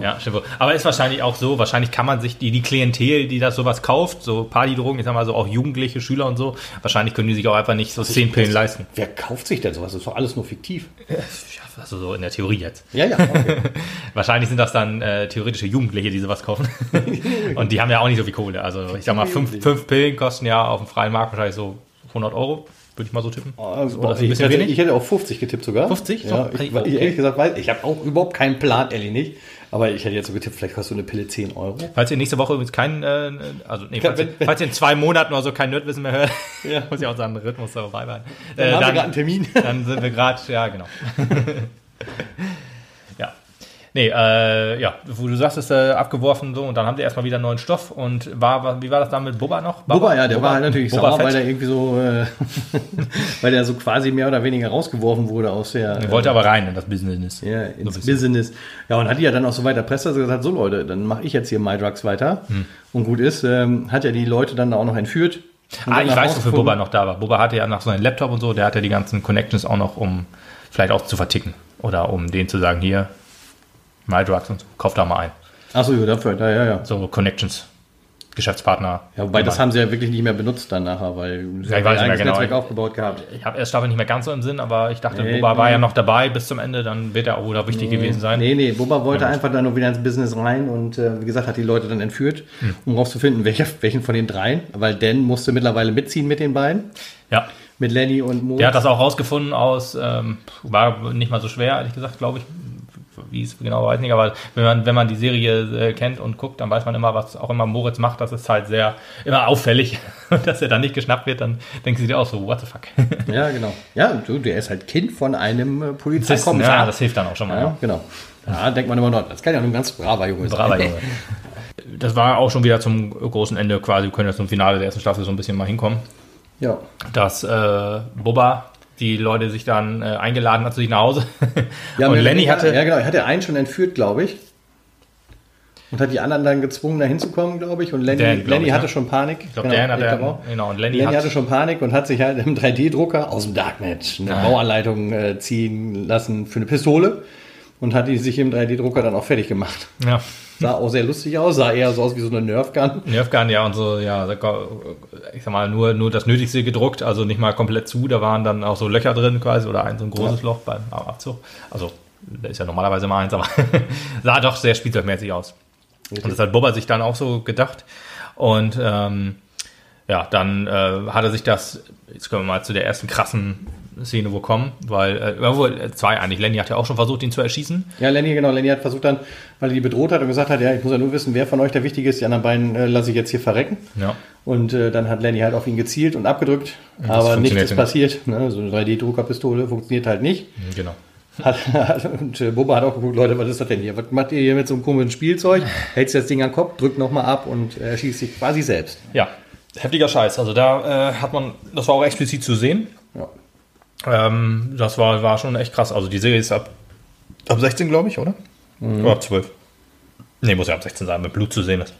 Ja, stimmt. Aber ist wahrscheinlich auch so, wahrscheinlich kann man sich die, die Klientel, die das sowas kauft, so Partydrogen, ich sag mal so auch Jugendliche, Schüler und so, wahrscheinlich können die sich auch einfach nicht so zehn Pillen leisten. Wer kauft sich denn sowas? Das ist doch alles nur fiktiv. Ja, also so in der Theorie jetzt. Ja, ja, okay. [laughs] Wahrscheinlich sind das dann äh, theoretische Jugendliche, die sowas kaufen. [laughs] und die haben ja auch nicht so viel Kohle. Also ich sag mal, fünf, fünf Pillen kosten ja auf dem freien Markt wahrscheinlich so 100 Euro, würde ich mal so tippen. Also, Oder ich, bisschen hätte, wenig? ich hätte auf 50 getippt sogar. 50? Ja, So, ich, weil ich okay. ehrlich gesagt weiß, ich habe auch überhaupt keinen Plan, Ellie nicht. Aber ich hätte jetzt so getippt, vielleicht kostet so eine Pille 10 Euro. Falls ihr nächste Woche übrigens kein, äh, also nee, falls, Wenn- ihr, falls ihr in zwei Monaten oder so kein Nerdwissen mehr hört, [laughs] Ja. [laughs] muss ich auch sagen, Rhythmus dabei bleiben. Dann Äh, haben wir gerade einen Termin. Dann sind wir gerade, ja, genau. [laughs] Nee, äh, ja, wo du sagst, ist äh, abgeworfen so und dann haben die erstmal wieder neuen Stoff und war, war wie war das dann mit Bubba noch? Bubba, ja, der war halt natürlich Boba sauer, Fett? weil der irgendwie so, äh, [laughs] weil der so quasi mehr oder weniger rausgeworfen wurde aus der. Er wollte aber rein in das Business. Ja, ins So. Business. Ja, und hat ja dann auch so weiter Presse gesagt, so Leute, dann mache ich jetzt hier MyDrugs weiter. Hm. Und gut ist, ähm, hat ja die Leute dann auch noch entführt. Ah, ich nach weiß, wofür. Bubba noch da war. Bubba hatte ja noch so einen Laptop und so, der hatte die ganzen Connections auch noch, um vielleicht auch zu verticken. Oder um denen zu sagen, hier, MyDrugs und so, kauf da mal ein. Achso, ja, dafür, ja, ja, ja. So Connections, Geschäftspartner. Ja, wobei das haben sie ja wirklich nicht mehr benutzt dann nachher, weil sie Ja, ich weiß nicht mehr genau. Netzwerk aufgebaut gehabt. Ich habe erst Staffel nicht mehr ganz so im Sinn, aber ich dachte, Nee, Boba war nee. ja noch dabei bis zum Ende, dann wird er auch wieder wichtig gewesen sein. Nee, nee, Bubba wollte einfach dann nur wieder ins Business rein und äh, wie gesagt, hat die Leute dann entführt, Hm. um rauszufinden, welcher, welchen von den dreien, weil Dan musste mittlerweile mitziehen mit den beiden, Ja, mit Lenny und Mo. der hat das auch rausgefunden aus, ähm, war nicht mal so schwer, ehrlich gesagt, glaube ich. Wie es genau weiß ich nicht, aber wenn man, wenn man die Serie äh, kennt und guckt, dann weiß man immer, was auch immer Moritz macht, das ist halt sehr, immer auffällig. [laughs] Und dass er dann nicht geschnappt wird, dann denken sie dir auch so, what the fuck. [laughs] Ja, genau. Ja, du, der ist halt Kind von einem äh, Polizeikommissar. ja, das hilft dann auch schon mal. ja, Ja. genau. Ja, denkt man immer noch, das kann ja nur ein ganz braver Junge sein. Braver Junge. [laughs] Das war auch schon wieder zum großen Ende quasi. Wir können jetzt zum Finale der ersten Staffel so ein bisschen mal hinkommen. Ja. dass äh, Bubba die Leute sich dann äh, eingeladen hat zu sich nach Hause. Ja, und Lenny hatte, Ja, genau. Er hatte einen schon entführt, glaube ich. Und hat die anderen dann gezwungen, da hinzukommen, glaube ich. Und Lenny, Dan, glaub Lenny ich, hatte ne? schon Panik. ich glaube, Dan hat er, auch. genau, und Lenny, Lenny hat, hatte schon Panik und hat sich halt im 3D-Drucker aus dem Darknet eine Ah. Bauanleitung äh, ziehen lassen für eine Pistole und hat die sich im 3D-Drucker dann auch fertig gemacht. ja, Sah auch sehr lustig aus, sah eher so aus wie so eine Nerfgun. Nerfgun, ja, und so, ja, ich sag mal, nur, nur das Nötigste gedruckt, also nicht mal komplett zu, da waren dann auch so Löcher drin quasi oder ein so ein großes Loch beim Abzug. Also, da ist ja normalerweise immer eins, aber [laughs] sah doch sehr spielzeugmäßig aus. Und das hat Bubba sich dann auch so gedacht. Und ähm, ja, dann äh, hat er sich das, jetzt können wir mal zu der ersten krassen Szene wo kommen, weil, äh, äh, zwei eigentlich, Lenny hat ja auch schon versucht, ihn zu erschießen. Ja, Lenny, genau. Lenny hat versucht dann, weil er die bedroht hat und gesagt hat, ja, ich muss ja nur wissen, wer von euch der Wichtige ist. Die anderen beiden äh, lasse ich jetzt hier verrecken. Ja. Und äh, dann hat Lenny halt auf ihn gezielt und abgedrückt. aber nichts ist passiert. Ne? So eine 3D-Druckerpistole funktioniert halt nicht. Genau. Hat, und äh, Bubba hat auch geguckt, Leute, was ist das denn hier? Was macht ihr hier mit so einem komischen Spielzeug? Hältst das Ding an den Kopf, drückt nochmal ab und äh, schießt sich quasi selbst. Ja, heftiger Scheiß. Also da äh, hat man, das war auch explizit zu sehen. Ähm, das war, war schon echt krass. Also die Serie ist ab, ab 16, glaube ich, oder? Oder ab 12. Nee, muss ja ab 16 sein, mit Blut zu sehen ist.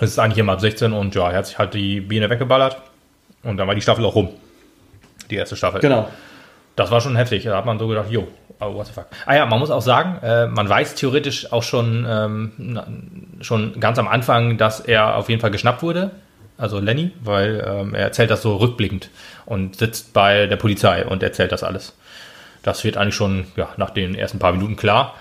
Es ist eigentlich immer ab 16 und ja, er hat sich halt die Biene weggeballert und dann war die Staffel auch rum. Die erste Staffel. Genau. Das war schon heftig. Da hat man so gedacht, jo, oh, what the fuck. Ah ja, man muss auch sagen, äh, man weiß theoretisch auch schon, ähm, schon ganz am Anfang, dass er auf jeden Fall geschnappt wurde. Also Lenny, weil ähm, er erzählt das so rückblickend und sitzt bei der Polizei und erzählt das alles. Das wird eigentlich schon ja, nach den ersten paar Minuten klar.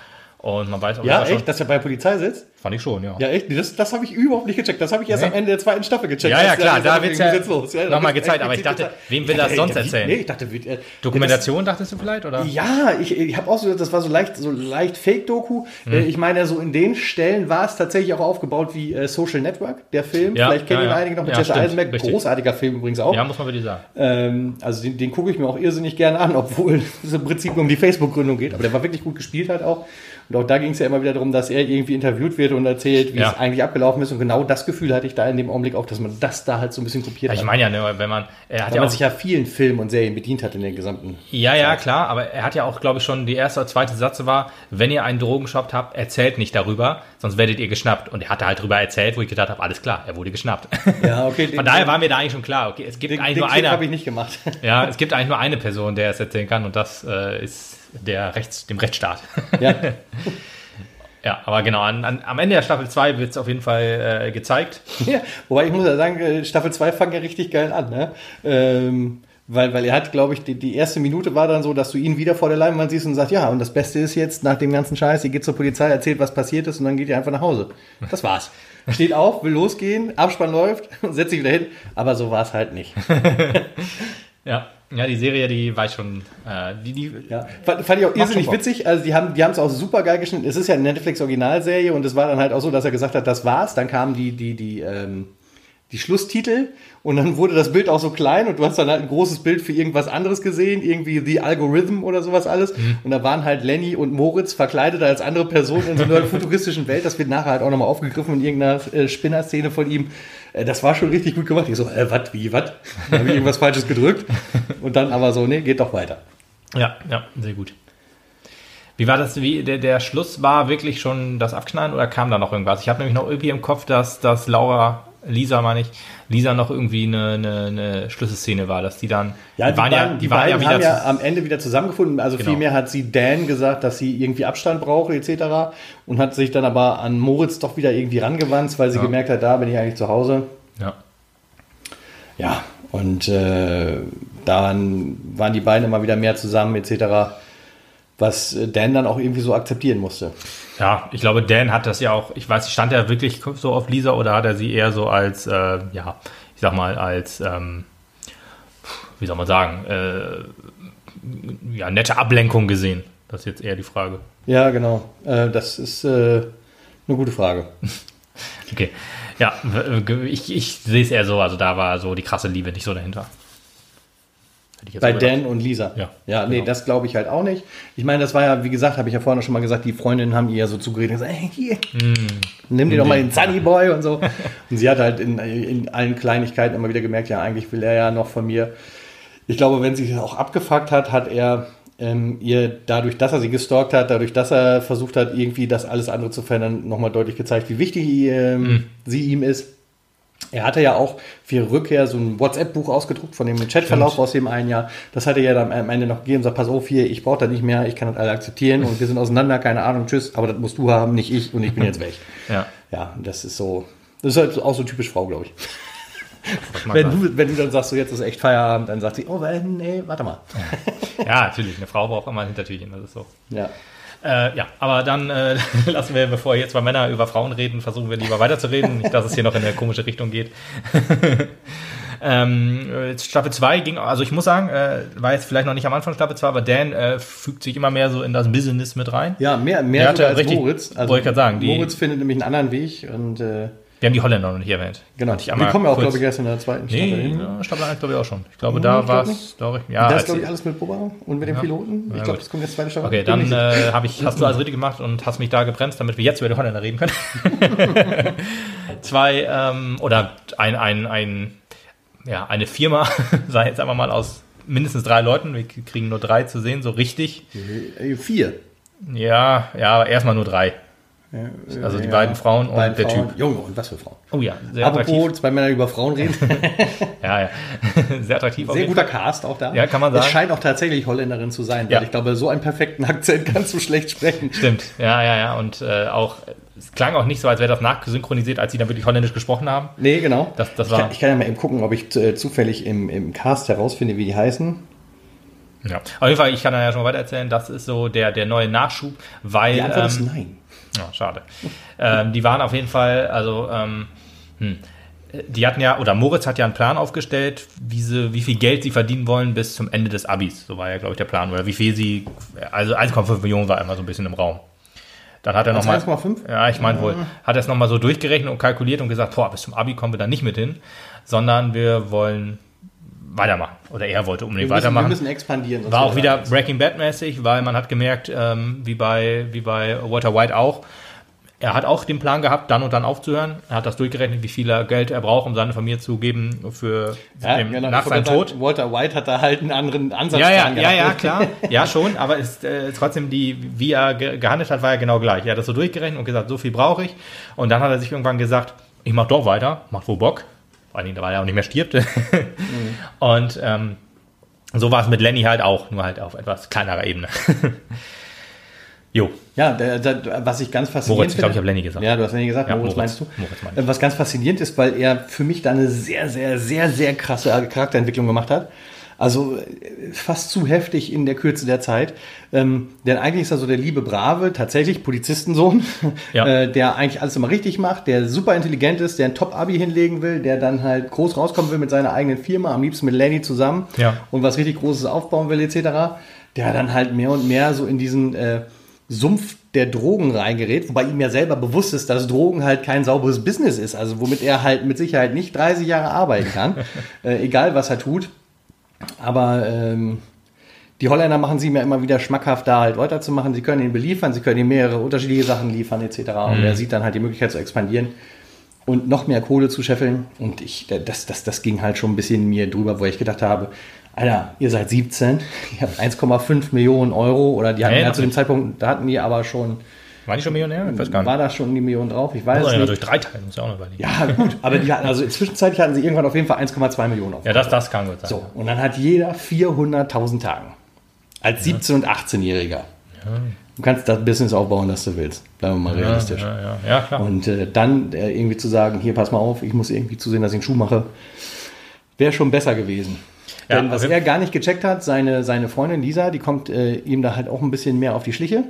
Und man weiß auch, Ja, dass er echt, dass er bei der Polizei sitzt? schon, fand ich schon, ja. Ja, echt? Das, das habe ich überhaupt nicht gecheckt. Das habe ich erst Nee. am Ende der zweiten Staffel gecheckt. Ja, ja, dass klar, da der- ja da nochmal gezeigt, aber ich dachte, wem will das Ja, sonst ja, erzählen? Nee, ich dachte, wird, äh, Dokumentation, dachtest du vielleicht? Oder? Ja, ich, ich habe auch so, das war so leicht, so leicht Fake-Doku. Hm. Äh, Ich meine, so in den Stellen war es tatsächlich auch aufgebaut wie äh, Social Network, der Film. Ja, Vielleicht kennen ja, ihn ja. einige noch mit Ja, Jesse stimmt, Eisenberg. richtig. Großartiger Film übrigens auch. Ja, muss man wirklich sagen. Ähm, also den, den gucke ich mir auch irrsinnig gerne an, obwohl [laughs] es im Prinzip nur um die Facebook-Gründung geht. Aber der war wirklich gut gespielt halt auch. Und auch da ging es ja immer wieder darum, dass er irgendwie interviewt wird und erzählt, wie Ja. es eigentlich abgelaufen ist. Und genau das Gefühl hatte ich da in dem Augenblick auch, dass man das da halt so ein bisschen kopiert Ja, ich hat. meine ja, ne, wenn man, er hat Weil ja man auch, sich ja vielen Filmen und Serien bedient hat in der gesamten. ja, ja, klar, aber er hat ja auch, glaube ich, schon, die erste oder zweite Satz war, wenn ihr einen Drogenshop habt, erzählt nicht darüber, sonst werdet ihr geschnappt. Und er hatte halt darüber erzählt, wo ich gedacht habe, alles klar, er wurde geschnappt. Ja, okay. [laughs] Von daher war mir da eigentlich schon klar, okay, es gibt den, eigentlich den nur eine, habe ich nicht gemacht. ja, es gibt eigentlich nur eine Person, der es erzählen kann und das äh, ist der Rechts, dem Rechtsstaat. ja. [laughs] ja, aber genau, an, an, am Ende der Staffel 2 wird es auf jeden Fall äh, gezeigt. [laughs] Ja, wobei ich muss ja sagen, äh, Staffel 2 fang ja richtig geil an, ne? Ähm, weil, weil er hat, glaube ich, die, die erste Minute war dann so, dass du ihn wieder vor der Leinwand siehst und sagst, ja, und das Beste ist jetzt, nach dem ganzen Scheiß, ihr geht zur Polizei, erzählt, was passiert ist und dann geht ihr einfach nach Hause. Das war's. [laughs] Steht auf, will losgehen, Abspann läuft und setzt sich wieder hin, aber so war es halt nicht. Ja, ja, die Serie, die weiß schon, äh, die, die, Ja, fand, fand ich auch irrsinnig witzig. Also die haben die es auch super geil geschnitten. Es ist ja eine Netflix Originalserie und es war dann halt auch so, dass er gesagt hat, das war's. Dann kamen die die die ähm, die Schlusstitel und dann wurde das Bild auch so klein und du hast dann halt ein großes Bild für irgendwas anderes gesehen, irgendwie The Algorithm oder sowas alles. Und da waren halt Lenny und Moritz verkleidet als andere Personen in so einer [laughs] futuristischen Welt. Das wird nachher halt auch nochmal aufgegriffen in irgendeiner äh, Spinner-Szene von ihm. Äh, das war schon richtig gut gemacht. Ich so, äh, was, wie, was? Habe ich irgendwas Falsches gedrückt. Und dann aber so, nee, geht doch weiter. Ja, ja, sehr gut. Wie war das? Wie der, der Schluss war wirklich schon das Abknallen oder kam da noch irgendwas? Ich habe nämlich noch irgendwie im Kopf, dass, dass Laura, Lisa meine ich, Lisa noch irgendwie eine, eine, eine Schlüsselszene war, dass die dann, Ja, die, waren beiden, ja, die die waren ja wieder haben ja am Ende wieder zusammengefunden. Also Genau. vielmehr hat sie Dan gesagt, dass sie irgendwie Abstand brauche etc. Und hat sich dann aber an Moritz doch wieder irgendwie rangewandt, weil sie Ja. gemerkt hat, da bin ich eigentlich zu Hause. ja. Ja, und äh, dann waren die beiden immer wieder mehr zusammen etc. Was äh, Dan dann auch irgendwie so akzeptieren musste. ja, ich glaube, Dan hat das ja auch, ich weiß, stand er wirklich so auf Lisa oder hat er sie eher so als, äh, ja, ich sag mal, als, ähm, wie soll man sagen, äh, ja, nette Ablenkung gesehen? Das ist jetzt eher die Frage. Ja, genau. Äh, das ist äh, eine gute Frage. [laughs] Okay. Ja, ich, ich sehe es eher so, also da war so die krasse Liebe nicht so dahinter. Bei. Dan und Lisa. Ja, ja nee, genau. das glaube ich halt auch nicht. Ich meine, das war ja, wie gesagt, habe ich ja vorhin schon mal gesagt, die Freundinnen haben ihr ja so zugeredet und gesagt, hey, hier, nimm dir doch mal den Sunny Boy und so. [laughs] Und sie hat halt in, in allen Kleinigkeiten immer wieder gemerkt, ja, eigentlich will er ja noch von mir. Ich glaube, wenn sie sich auch abgefuckt hat, hat er ähm, ihr dadurch, dass er sie gestalkt hat, dadurch, dass er versucht hat, irgendwie das alles andere zu verändern, nochmal deutlich gezeigt, wie wichtig ähm, sie ihm ist. Er hatte ja auch für ihre Rückkehr so ein WhatsApp-Buch ausgedruckt von dem Chatverlauf aus dem einen Jahr. Das hat er ja dann am Ende noch gegeben und sagt, pass auf hier, ich brauche das nicht mehr, ich kann das alle akzeptieren und wir sind auseinander, keine Ahnung, tschüss, aber das musst du haben, nicht ich und ich bin jetzt weg. Ja, Ja, das ist so, das ist halt auch so typisch Frau, glaube ich. Wenn du, wenn du dann sagst, so jetzt ist echt Feierabend, dann sagt sie, oh, nee, warte mal. ja, natürlich, eine Frau braucht immer ein Hintertürchen, das ist so. Ja. Äh, ja, aber dann äh, [laughs] lassen wir, bevor jetzt zwei Männer über Frauen reden, versuchen wir lieber weiterzureden, nicht, dass es hier noch in eine komische Richtung geht. [laughs] ähm, äh, Staffel 2 ging, also ich muss sagen, äh, war jetzt vielleicht noch nicht am Anfang Staffel 2, aber Dan äh, fügt sich immer mehr so in das Business mit rein. Ja, mehr, mehr sogar als richtig- Moritz. Also wollte ich grad sagen, Moritz findet nämlich einen anderen Weg und äh, Wir haben die Holländer noch nicht erwähnt. genau. Einmal kommen ja auch, glaube ich, erst in der zweiten Staffel Nee, hin. ja, Staffel 1 glaube ich auch schon. Ich glaube, Hm, da war es, glaube ich, ja. das als- ist, glaube ich, alles mit Bubba und mit dem Piloten. Ich Ja, glaube, das kommt jetzt zweite Staffel. Okay, dann äh, ich, hast du alles richtig gemacht und hast mich da gebremst, damit wir jetzt über die Holländer reden können. [laughs] Zwei, ähm, oder ein, ein, ein, ja, eine Firma, [laughs] sei jetzt einfach mal aus mindestens drei Leuten. Wir kriegen nur drei zu sehen, so richtig. Äh, Vier. Ja, ja, aber erstmal nur drei. Also die beiden Frauen und Beiden der Frauen. Typ. Junge, und was für Frauen. Oh ja, sehr Apropos, attraktiv. zwei Männer über Frauen reden. [laughs] Ja, ja. [laughs] Sehr attraktiv. Sehr guter Cast auch da. Ja, kann man Es sagen. scheint auch tatsächlich Holländerin zu sein, weil Ja. ich glaube, so einen perfekten Akzent kannst du schlecht sprechen. Stimmt, ja, ja, ja. Und äh, auch, es klang auch nicht so, als wäre das nachsynchronisiert, als sie dann wirklich holländisch gesprochen haben. Nee, genau. Das- das ich, kann, war- ich kann ja mal eben gucken, ob ich äh, zufällig im, im Cast herausfinde, wie die heißen. Ja. Auf jeden Fall, ich kann da ja schon weiter erzählen, das ist so der, der neue Nachschub, weil. Die Antwort ist ähm, nein. Ja, schade. ähm, die waren auf jeden Fall, also, ähm, hm, die hatten ja, oder Moritz hat ja einen Plan aufgestellt, wie, sie, wie viel Geld sie verdienen wollen bis zum Ende des Abis. So war ja, glaube ich, der Plan. Oder wie viel sie, also 1,5 Millionen war immer so ein bisschen im Raum. Dann hat er nochmal. 1,5? Ja, ich meine wohl. Hat er es nochmal so durchgerechnet und kalkuliert und gesagt, boah, bis zum Abi kommen wir da nicht mit hin, sondern wir wollen weitermachen. Oder er wollte unbedingt Wir müssen, wir weitermachen. müssen expandieren. War auch wieder Breaking Bad mäßig, weil man hat gemerkt, ähm, wie, bei, wie bei Walter White auch, er hat auch den Plan gehabt, dann und dann aufzuhören. Er hat das durchgerechnet, wie viel Geld er braucht, um seine Familie zu geben für Ja, den, genau. nach seinem Tod. Walter White hat da halt einen anderen Ansatz Ja, ja, ja, ja, klar. Ja, schon, aber ist äh, trotzdem die, wie er ge gehandelt hat, war ja genau gleich. Er hat das so durchgerechnet und gesagt, so viel brauche ich. Und dann hat er sich irgendwann gesagt, ich mach doch weiter, macht wohl Bock. Vor allen Dingen, weil er auch nicht mehr stirbt. [laughs] Und ähm, so war es mit Lenny halt auch, nur halt auf etwas kleinerer Ebene. [laughs] jo. Ja, der, der, was ich ganz faszinierend Moritz, ich glaube, ich habe Lenny gesagt. Ja, du hast Lenny gesagt, Ja, Moritz, Moritz. meinst du? Moritz meine ich. Äh, Was ganz faszinierend ist, weil er für mich da eine sehr, sehr, sehr, sehr krasse Charakterentwicklung gemacht hat. Also äh, fast zu heftig in der Kürze der Zeit. Ähm, denn eigentlich ist er so der liebe Brave, tatsächlich Polizistensohn, Ja. [laughs] äh, der eigentlich alles immer richtig macht, der super intelligent ist, der ein Top-Abi hinlegen will, der dann halt groß rauskommen will mit seiner eigenen Firma, am liebsten mit Lenny zusammen Ja. und was richtig Großes aufbauen will, etc. Der dann halt mehr und mehr so in diesen äh, Sumpf der Drogen reingerät, wobei ihm ja selber bewusst ist, dass Drogen halt kein sauberes Business ist, also womit er halt mit Sicherheit nicht 30 Jahre arbeiten kann, [laughs] äh, egal was er tut. Aber ähm, die Holländer machen sie ja immer wieder schmackhaft, da halt weiterzumachen. Sie können ihn beliefern, sie können ihm mehrere unterschiedliche Sachen liefern, etc. Und er sieht dann halt die Möglichkeit zu expandieren und noch mehr Kohle zu scheffeln. Und ich, das, das, das ging halt schon ein bisschen mir drüber, wo ich gedacht habe, Alter, ihr seid 17, [laughs] ihr habt 1,5 Millionen Euro oder die hatten ja noch zu dem. Zeitpunkt, da hatten die aber schon, War die schon Millionär? Ich weiß gar nicht. war da schon die Million drauf? Ich weiß es ja nicht. durch drei teilen, muss ja auch noch überlegen. Ja, gut, aber die hatten, also zwischenzeitlich hatten sie irgendwann auf jeden Fall 1,2 Millionen auf. Ja, das, das kann gut sein. So, und dann hat jeder 400.000 Tagen. Als 17- und 18-Jähriger. Du kannst das Business aufbauen, das du willst. Bleiben wir mal ja, realistisch. ja, ja, ja, klar. Und äh, dann äh, irgendwie zu sagen, hier, pass mal auf, ich muss irgendwie zusehen, dass ich einen Schuh mache, wäre schon besser gewesen. Ja, Denn was er gar nicht gecheckt hat, seine, seine Freundin Lisa, die kommt äh, ihm da halt auch ein bisschen mehr auf die Schliche.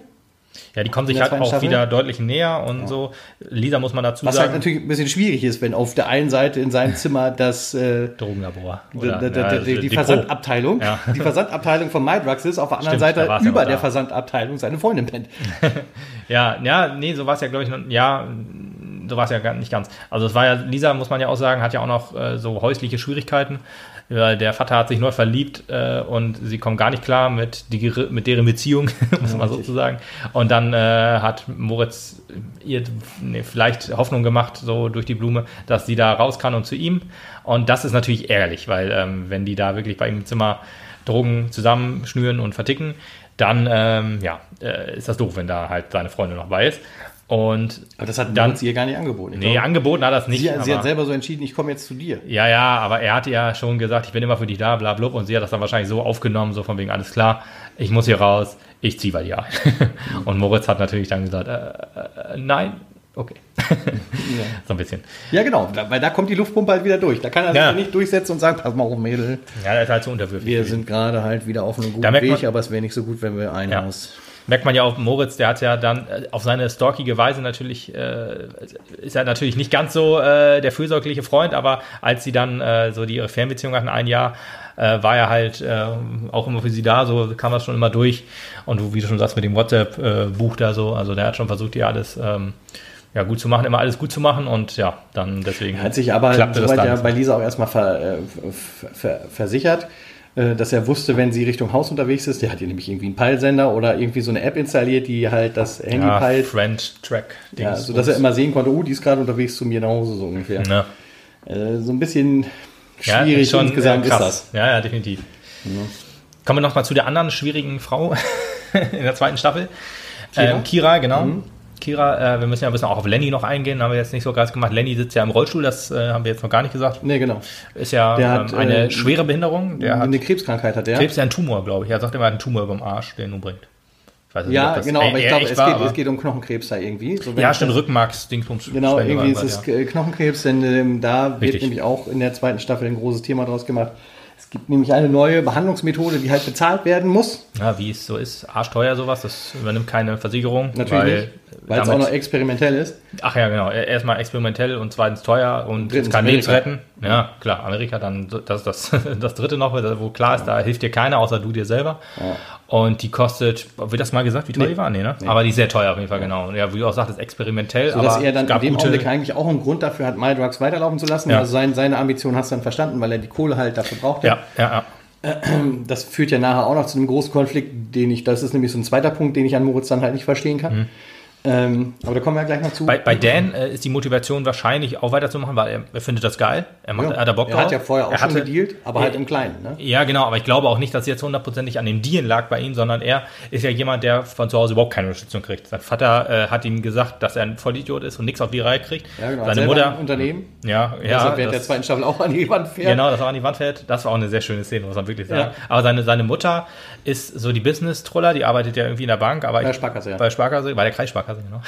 Ja, die kommen sich halt auch Staffel? wieder deutlich näher und so. Lisa muss man dazu Was halt sagen. natürlich ein bisschen schwierig ist, wenn auf der einen Seite in seinem Zimmer das äh, Drogenlabor. die, Oder, die, ja, die, die. Versandabteilung, Ja. die Versandabteilung von MyDrugs ist, auf der anderen Stimmt, Seite ja über der da. Versandabteilung seine Freundin pennt. [laughs] Ja, ja, nee, so war es ja, glaube ich, noch, ja, so war es ja gar nicht ganz. Also es war ja, Lisa, muss man ja auch sagen, hat ja auch noch äh, so häusliche Schwierigkeiten. Weil der Vater hat sich neu verliebt äh, und sie kommen gar nicht klar mit, die, mit deren Beziehung, [laughs] muss man so zu sagen. Und dann äh, hat Moritz ihr nee, vielleicht Hoffnung gemacht, so durch die Blume, dass sie da raus kann und zu ihm. Und das ist natürlich ärgerlich, weil ähm, wenn die da wirklich bei ihm im Zimmer Drogen zusammenschnüren und verticken, dann ähm, ja, äh, ist das doof, wenn da halt seine Freundin noch bei ist. Und Aber das hat Dann- Moritz ihr gar nicht angeboten. Ich nee, glaube, angeboten hat das nicht. sie, sie hat selber so entschieden, ich komme jetzt zu dir. ja, ja, aber er hat ja schon gesagt, ich bin immer für dich da, bla, bla, und sie hat das dann wahrscheinlich so aufgenommen, so von wegen, alles klar, ich muss hier raus, ich ziehe bei dir ein. [laughs] und Moritz hat natürlich dann gesagt, äh, äh, nein, okay. [laughs] So ein bisschen. Ja, genau, weil da kommt die Luftpumpe halt wieder durch. Da kann er Ja. sich nicht durchsetzen und sagen, pass mal auf, Mädel, Ja, er ist halt so unterwürfig. wir sind gerade halt wieder auf einem guten Weg, man- aber es wäre nicht so gut, wenn wir ein Ja. Haus... Merkt man ja auch, Moritz, der hat ja dann äh, auf seine stalkige Weise natürlich, äh, ist er natürlich nicht ganz so äh, der fürsorgliche Freund, aber als sie dann äh, so die ihre Fernbeziehung hatten, ein Jahr, äh, war er halt äh, auch immer für sie da, so kam das schon immer durch. Und wie du schon sagst, mit dem WhatsApp-Buch da so, also der hat schon versucht, ihr alles ähm, ja, gut zu machen, immer alles gut zu machen und ja, dann deswegen Hat sich aber klappte das soweit dann. ja bei Lisa auch erstmal ver, ver, ver, versichert, dass er wusste, wenn sie Richtung Haus unterwegs ist, der hat ihr nämlich irgendwie einen Peilsender oder irgendwie so eine App installiert, die halt das Handy ja, peilt, Friend Track ja, sodass er immer sehen konnte, oh, die ist gerade unterwegs zu mir nach Hause, so ungefähr. ne? Äh, so ein bisschen Ja, schwierig ist schon insgesamt äh, ist krass. das. Ja, ja, definitiv. Kommen wir noch mal zu der anderen schwierigen Frau [laughs] in der zweiten Staffel. Kira? Ähm, Kira, genau. Kira, äh, wir müssen ja ein bisschen auch auf Lenny noch eingehen, haben wir jetzt nicht so ganz gemacht. Lenny sitzt ja im Rollstuhl, das äh, haben wir jetzt noch gar nicht gesagt. Nee, genau. Ist ja Der hat, ähm, eine äh, schwere Behinderung. Der hat Eine Krebskrankheit hat der. Krebs, ja einen Tumor, glaube ich. Er sagt immer, er hat einen Tumor über dem Arsch, der ihn umbringt. Ich weiß nicht, ob Ja, das genau, aber ich glaube, es, war, geht, es geht um Knochenkrebs da irgendwie. So, Ja, stimmt, das- Rückenmarksdingsbums. Genau, irgendwie ist es ja. Knochenkrebs, denn ähm, da wird Richtig. nämlich auch in der zweiten Staffel ein großes Thema draus gemacht. Es gibt nämlich eine neue Behandlungsmethode, die halt bezahlt werden muss. Ja, wie es so ist, arschteuer sowas, das übernimmt keine Versicherung. Natürlich weil es auch noch experimentell ist. Ach ja, genau. Erstmal experimentell und zweitens teuer und Drittens kann Amerika. retten. Ja, klar, Amerika dann, das ist das, [laughs] das dritte noch, wo klar ist, da hilft dir keiner, außer du dir selber. Und die kostet, wird das mal gesagt, wie teuer Nee. die war? Nee, ne? Aber die ist sehr teuer auf jeden Fall, genau. Und ja, wie du auch sagtest, experimentell, Sodass aber er dann gab in dem gute, Augenblick eigentlich auch einen Grund dafür hat, MyDrugs weiterlaufen zu lassen. Ja. Also sein, seine Ambition hast du dann verstanden, weil er die Kohle halt dafür brauchte. ja, ja, ja. [clears throat] Das führt ja nachher auch noch zu einem großen Konflikt, den ich, das ist nämlich so ein zweiter Punkt, den ich an Moritz dann halt nicht verstehen kann. Ähm, aber da kommen wir ja gleich noch zu. Bei, bei Dan äh, ist die Motivation wahrscheinlich auch weiterzumachen, weil er, er findet das geil. Er, macht, ja, er hat da Bock er drauf. hat ja vorher auch er schon hatte, gedealt, aber halt im Kleinen. Ne? Ja, genau, aber ich glaube auch nicht, dass es jetzt hundertprozentig an dem Deal lag bei ihm, sondern er ist ja jemand, der von zu Hause überhaupt keine Unterstützung kriegt. Sein Vater äh, hat ihm gesagt, dass er ein Vollidiot ist und nichts auf die Reihe kriegt. Ja, genau. Seine Mutter, ein Unternehmen, ja, ja, also während der zweiten Staffel auch an die Wand fährt. genau, das auch an die Wand fährt. Das war auch eine sehr schöne Szene, muss man wirklich sagen. Ja. Aber seine, seine Mutter ist so die Business-Troller, die arbeitet ja irgendwie in der Bank, aber Bei ich, Sparkasse, ja. bei Sparkasse, bei der Kreissparkasse, genau.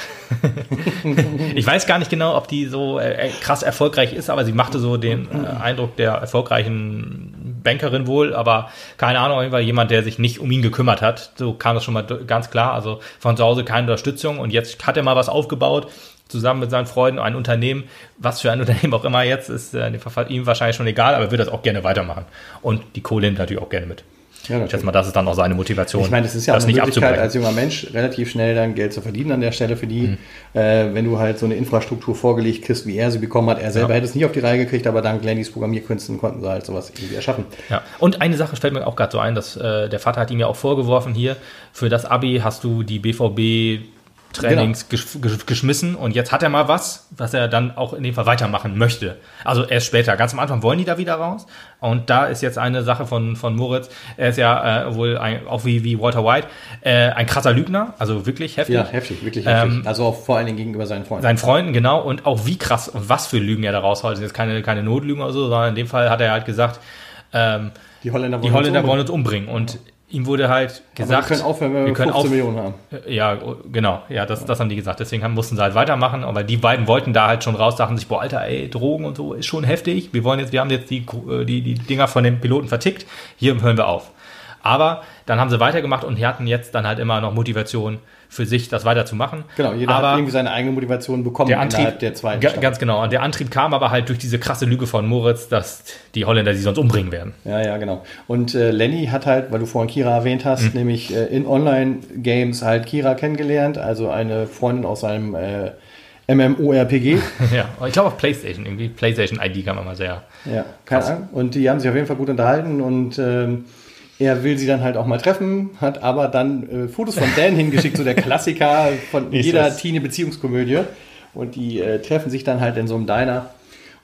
[laughs] ich weiß gar nicht genau, ob die so äh, krass erfolgreich ist, aber sie machte so den äh, Eindruck der erfolgreichen Bankerin wohl, aber keine Ahnung, Fall jemand, der sich nicht um ihn gekümmert hat. So kam das schon mal ganz klar. Also von zu Hause keine Unterstützung und jetzt hat er mal was aufgebaut. Zusammen mit seinen Freunden ein Unternehmen, was für ein [laughs] Unternehmen auch immer jetzt, ist äh, ihm wahrscheinlich schon egal, aber er wird das auch gerne weitermachen. Und die Kohle nimmt natürlich auch gerne mit. Ja, Ich schätze mal, das ist dann auch seine Motivation. Ich meine, es ist ja auch eine nicht Möglichkeit, als junger Mensch relativ schnell dann Geld zu verdienen an der Stelle für die, Mhm. äh, wenn du halt so eine Infrastruktur vorgelegt kriegst, wie er sie bekommen hat. Er selber Ja. hätte es nicht auf die Reihe gekriegt, aber dank Lennys Programmierkünsten konnten sie halt sowas irgendwie erschaffen. Ja. Und eine Sache fällt mir auch gerade so ein, dass äh, der Vater hat ihm ja auch vorgeworfen, hier, für das Abi hast du die BVB Trainings gesch geschmissen und jetzt hat er mal was, was er dann auch in dem Fall weitermachen möchte. Also erst später. Ganz am Anfang wollen die da wieder raus. Und da ist jetzt eine Sache von, von Moritz. Er ist ja äh, wohl ein, auch wie, wie Walter White äh, ein krasser Lügner, also wirklich heftig. Ja, heftig, wirklich Ähm, heftig. also auch vor allen Dingen gegenüber seinen Freunden. Seinen Freunden, genau, und auch wie krass und was für Lügen er da raushaut. Das sind jetzt keine, keine Notlügen oder so, sondern in dem Fall hat er halt gesagt, ähm, die Holländer die Holländer uns wollen uns umbringen. Und ihm wurde halt Aber gesagt, wir können aufhören, wenn wir, wir können 15 auf- Millionen haben. ja, genau, ja, das, das haben die gesagt. Deswegen haben, mussten sie halt weitermachen, aber die beiden wollten da halt schon raus, dachten sich, boah, Alter, ey, Drogen und so ist schon heftig. Wir wollen jetzt, wir haben jetzt die, äh, die, die Dinger von den Piloten vertickt, hier hören wir auf. Aber dann haben sie weitergemacht und die hatten jetzt dann halt immer noch Motivation für sich, das weiterzumachen. Genau, jeder aber hat irgendwie seine eigene Motivation bekommen der Antrieb, innerhalb der zweiten Staffel. ganz genau. Und der Antrieb kam aber halt durch diese krasse Lüge von Moritz, dass die Holländer sie sonst umbringen werden. Ja, ja, genau. Und äh, Lenny hat halt, weil du vorhin Kira erwähnt hast, Mhm. nämlich äh, in Online-Games halt Kira kennengelernt, also eine Freundin aus seinem äh, MMORPG. [laughs] ja, ich glaube auf PlayStation irgendwie. PlayStation ID kann man mal sehr. ja, keine. Ahnung. Und die haben sich auf jeden Fall gut unterhalten und ähm, er will sie dann halt auch mal treffen, hat aber dann äh, Fotos von Dan hingeschickt, so der Klassiker von jeder? Teenie-Beziehungskomödie. Und die äh, treffen sich dann halt in so einem Diner.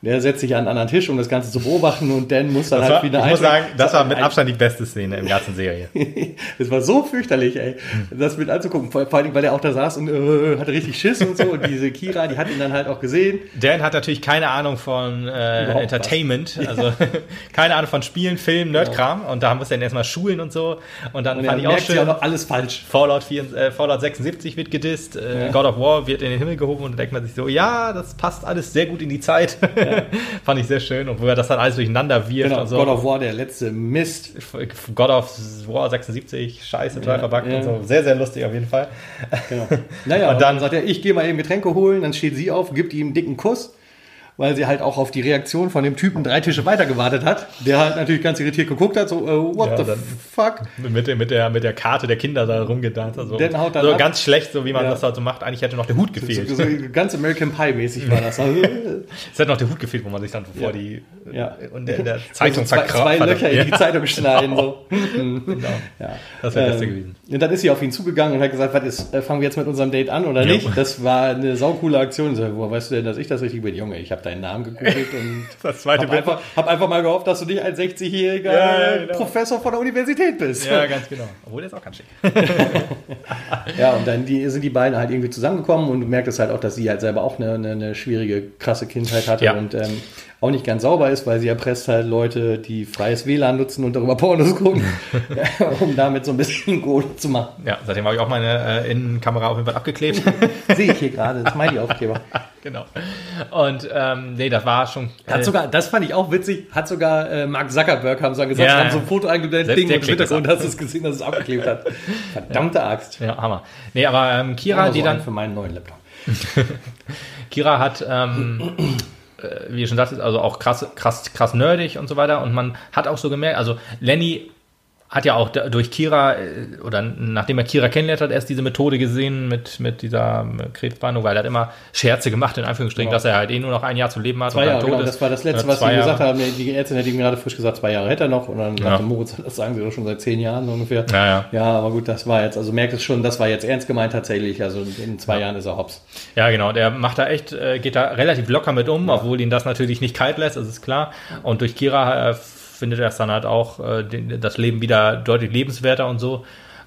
Und er setzt sich an einen anderen Tisch, um das Ganze zu beobachten und Dan muss dann Das halt war, ich wieder muss einsteigen. sagen, das war mit Abstand die beste Szene im ganzen Serie. [laughs] das war so fürchterlich, ey, das mit anzugucken. Vor, vor allem, weil er auch da saß und äh, hatte richtig Schiss und so. Und diese Kira, die hat ihn dann halt auch gesehen. Dan hat natürlich keine Ahnung von äh, Entertainment, also [laughs] keine Ahnung von Spielen, Filmen, Nerdkram. Und da muss er dann erstmal schulen und so. Und dann Und fand ich auch ja schön, noch alles falsch. Fallout, 4, äh, Fallout 76 wird gedisst, äh, God of War wird in den Himmel gehoben und da denkt man sich so, ja, das passt alles sehr gut in die Zeit. [laughs] fand ich sehr schön. Und wo er das dann alles durcheinander wirft Genau, und so. God of War, der letzte Mist. God of War 76, scheiße, total Ja, verbuggt ja. und so. Sehr, sehr lustig auf jeden Fall. Genau. Naja, Und [laughs] und dann- dann sagt er, ich gehe mal eben Getränke holen. Dann steht sie auf, gibt ihm einen dicken Kuss. Weil sie halt auch auf die Reaktion von dem Typen drei Tische weiter gewartet hat. Der halt natürlich ganz irritiert geguckt hat, so, äh, what Ja, the fuck? Mit, der- mit, der, mit der Karte der Kinder da rumgedanzt. Also, so ganz schlecht, so wie man Ja. das halt so macht. Eigentlich hätte noch der Hut So, gefehlt. so ganz American Pie-mäßig war das. Also, [laughs] Es hätte noch der Hut gefehlt, wo man sich dann vor Ja. die Ja. und der, der Zeitung also [laughs] zwei, zwei verkra- Löcher in die. [laughs] Zeitung schneiden. So. Genau. Ja. Das wäre das Ähm, gewesen. Und dann ist sie auf ihn zugegangen und hat gesagt, was ist, äh, fangen wir jetzt mit unserem Date an oder nicht? Das war eine saukoole Aktion. So, woher weißt du denn, dass ich das richtig bin? Junge, ich habe habe deinen Namen gegoogelt [laughs] und Das zweite habe einfach, hab einfach mal gehofft, dass du nicht ein 60-jähriger Ja, genau. Professor von der Universität bist. Ja, [laughs] ganz genau. Obwohl, der ist auch ganz schick. [laughs] Ja, und dann die, sind die beiden halt irgendwie zusammengekommen und du merkst halt auch, dass sie halt selber auch eine, eine, eine schwierige, krasse Kindheit hatte Ja. und ähm, auch nicht ganz sauber ist, weil sie erpresst halt Leute, die freies WLAN nutzen und darüber Pornos gucken, [laughs] [laughs] um damit so ein bisschen Kohle zu machen. Ja, seitdem habe ich auch meine äh, Innenkamera auf jeden Fall abgeklebt. [laughs] Sehe ich hier gerade, das ist mein Aufkleber. genau. Und ähm, nee, das war schon. Hat äh, sogar, das fand ich auch witzig, hat sogar äh, Mark Zuckerberg haben sie gesagt, Ja, haben ja. so ein Foto eingeblendet, Ding im Hintergrund hast du es gesehen, dass es abgeklebt hat. Verdammte Axt. ja, Hammer. Nee, aber ähm, Kira, Also die dann. für meinen neuen Laptop. Kira hat, ähm, äh, [clears throat] wie ihr schon sagtet, also auch krass, krass, krass nerdig und so weiter. Und man hat auch so gemerkt, also Lenny hat ja auch durch Kira, äh, oder nachdem er Kira kennengelernt hat, erst diese Methode gesehen mit, mit dieser äh, Krebsbehandlung, weil er hat immer Scherze gemacht, in Anführungsstrichen, Genau. dass er halt eh nur noch ein Jahr zu leben hat Zwei und Jahre, genau, das war das Letzte, Oder was sie gesagt haben. Die Ärztin hat ihm gerade frisch gesagt, zwei Jahre hätte er noch. Und dann Ja. sagte Moritz, das sagen sie doch schon seit zehn Jahren so ungefähr. Ja, ja. Ja, aber gut, das war jetzt, also merkt es schon, das war jetzt ernst gemeint tatsächlich. Also in zwei Jahren ist er hops. Ja, genau. Der macht da echt, äh, geht da relativ locker mit um, obwohl ihn das natürlich nicht kalt lässt, das ist klar. Und durch Kira äh, findet er es dann halt auch äh, den, das Leben wieder deutlich lebenswerter und so.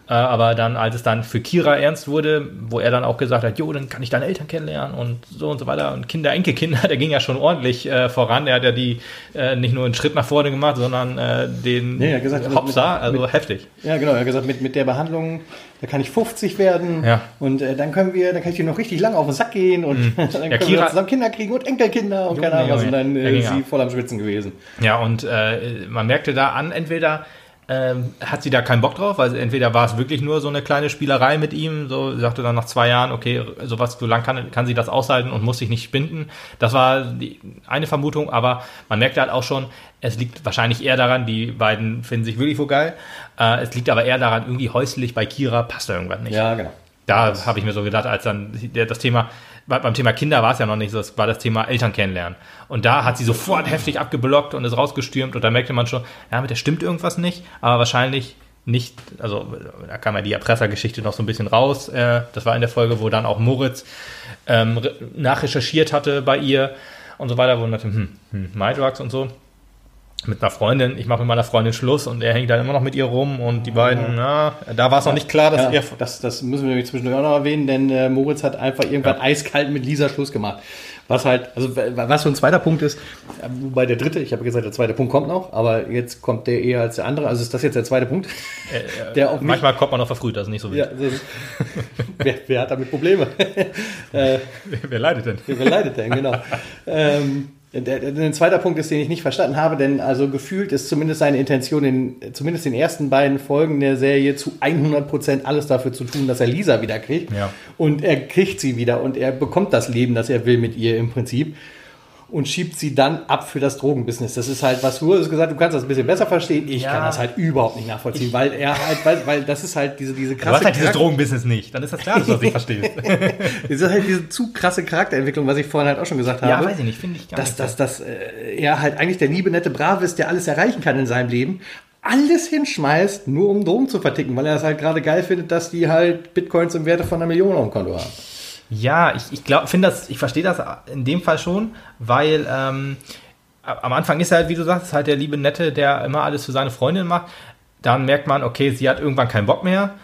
Äh, aber dann, als es dann für Kira ernst wurde, wo er dann auch gesagt hat, jo, dann kann ich deine Eltern kennenlernen und so und so weiter und Kinder, Enkelkinder, [laughs] der ging ja schon ordentlich äh, voran. Er hat ja die äh, nicht nur einen Schritt nach vorne gemacht, sondern äh, den hat gesagt, also Hopsa, mit- also mit- heftig. Ja, genau. Er hat gesagt, mit, mit der Behandlung, da kann ich 50 werden. Ja. Und äh, dann können wir, dann kann ich dir noch richtig lang auf den Sack gehen und [laughs] dann können Ja, wir Kira- zusammen Kinder kriegen und Enkelkinder und Junge, keine Ahnung was. Und dann Ja, äh, ging sie voll am Schwitzen gewesen. Ja, und man merkte da an, entweder ähm, hat sie da keinen Bock drauf, weil entweder war es wirklich nur so eine kleine Spielerei mit ihm, so sagte dann nach zwei Jahren, okay, sowas, so lang kann, kann sie das aushalten und muss sich nicht binden. Das war die eine Vermutung, aber man merkte halt auch schon, es liegt wahrscheinlich eher daran, die beiden finden sich wirklich wohl geil. Äh, es liegt aber eher daran, irgendwie häuslich bei Kira passt da irgendwas nicht. Ja, genau. Da habe ich mir so gedacht, als dann das Thema, beim Thema Kinder war es ja noch nicht so, es war das Thema Eltern kennenlernen. Und da hat sie sofort heftig abgeblockt und ist rausgestürmt und da merkte man schon, ja, mit der stimmt irgendwas nicht, aber wahrscheinlich nicht, also da kam ja die Erpressergeschichte noch so ein bisschen raus. Äh, das war in der Folge, wo dann auch Moritz ähm, re- nachrecherchiert hatte bei ihr und so weiter, wo man dachte, hm, hm, MyDrugs und so. Mit einer Freundin, ich mache mit meiner Freundin Schluss und er hängt dann immer noch mit ihr rum und die beiden, ja, da war es noch nicht klar, dass Ja, er das, das müssen wir nämlich zwischendurch auch noch erwähnen, denn äh, Moritz hat einfach irgendwann Ja. eiskalt mit Lisa Schluss gemacht. Was halt, also was so ein zweiter Punkt ist, äh, wobei der dritte, ich habe gesagt, der zweite Punkt kommt noch, aber jetzt kommt der eher als der andere. Also ist das jetzt der zweite Punkt? [laughs] der auf mich, Manchmal kommt man noch verfrüht, das ist nicht so ja, das ist, [laughs] wer, wer hat damit Probleme? [laughs] äh, Wer leidet denn? Wer leidet denn, genau. ähm, der, der, ein zweiter Punkt ist, den ich nicht verstanden habe, denn also gefühlt ist zumindest seine Intention, in zumindest in den ersten beiden Folgen der Serie zu 100% alles dafür zu tun, dass er Lisa wieder kriegt. Ja. Und er kriegt sie wieder und er bekommt das Leben, das er will mit ihr im Prinzip. Und schiebt sie dann ab für das Drogenbusiness. Das ist halt, was du hast gesagt, du kannst das ein bisschen besser verstehen. Ich Ja. kann das halt überhaupt nicht nachvollziehen, weil er halt, weil, weil das ist halt diese, diese Du krasse hast halt dieses Drogenbusiness nicht. Dann ist das klar, dass du das nicht [laughs] verstehst. es ist halt diese zu krasse Charakterentwicklung, was ich vorhin halt auch schon gesagt habe. ja, weiß ich nicht, finde ich gar dass, nicht. dass, dass äh, er halt eigentlich der liebe, nette Brave ist, der alles erreichen kann in seinem Leben, alles hinschmeißt, nur um Drogen zu verticken, weil er es halt gerade geil findet, dass die halt Bitcoins im Werte von einer Million auf dem Konto haben. Ja, ich, ich glaube, finde das, ich verstehe das in dem Fall schon, weil ähm, am Anfang ist er halt, wie du sagst, halt der liebe Nette, der immer alles für seine Freundin macht. Dann merkt man, okay, sie hat irgendwann keinen Bock mehr.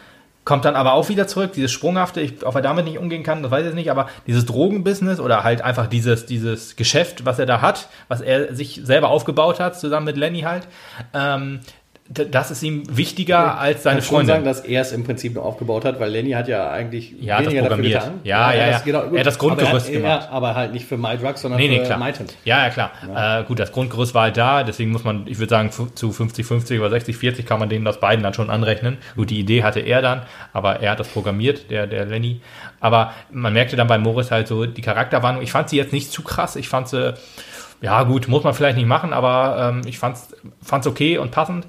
Kommt dann aber auch wieder zurück, dieses Sprunghafte, ich, ob er damit nicht umgehen kann, das weiß ich jetzt nicht, aber dieses Drogenbusiness oder halt einfach dieses, dieses Geschäft, was er da hat, was er sich selber aufgebaut hat, zusammen mit Lenny halt, ähm, das ist ihm wichtiger als seine Ich kann schon sagen, Freundin. dass er es im Prinzip noch aufgebaut hat, weil Lenny hat ja eigentlich Ja, hat das weniger dafür programmiert. getan. Ja, ja, das- ja. gut. Er hat das Grundgerüst aber, er- gemacht. Ja, aber halt nicht für MyDrugs, sondern Nee, nee, für klar. MyTent. Ja, ja, klar. Äh, gut, das Grundgerüst war halt da, deswegen muss man, ich würde sagen, zu 50-50 oder 60-40 kann man denen das beiden dann schon anrechnen. Gut, die Idee hatte er dann, aber er hat das programmiert, der, der Lenny. Aber man merkte dann bei Morris halt so die Charakterwarnung. Ich fand sie jetzt nicht zu krass. Ich fand sie, ja gut, muss man vielleicht nicht machen, aber ähm, ich fand es okay und passend.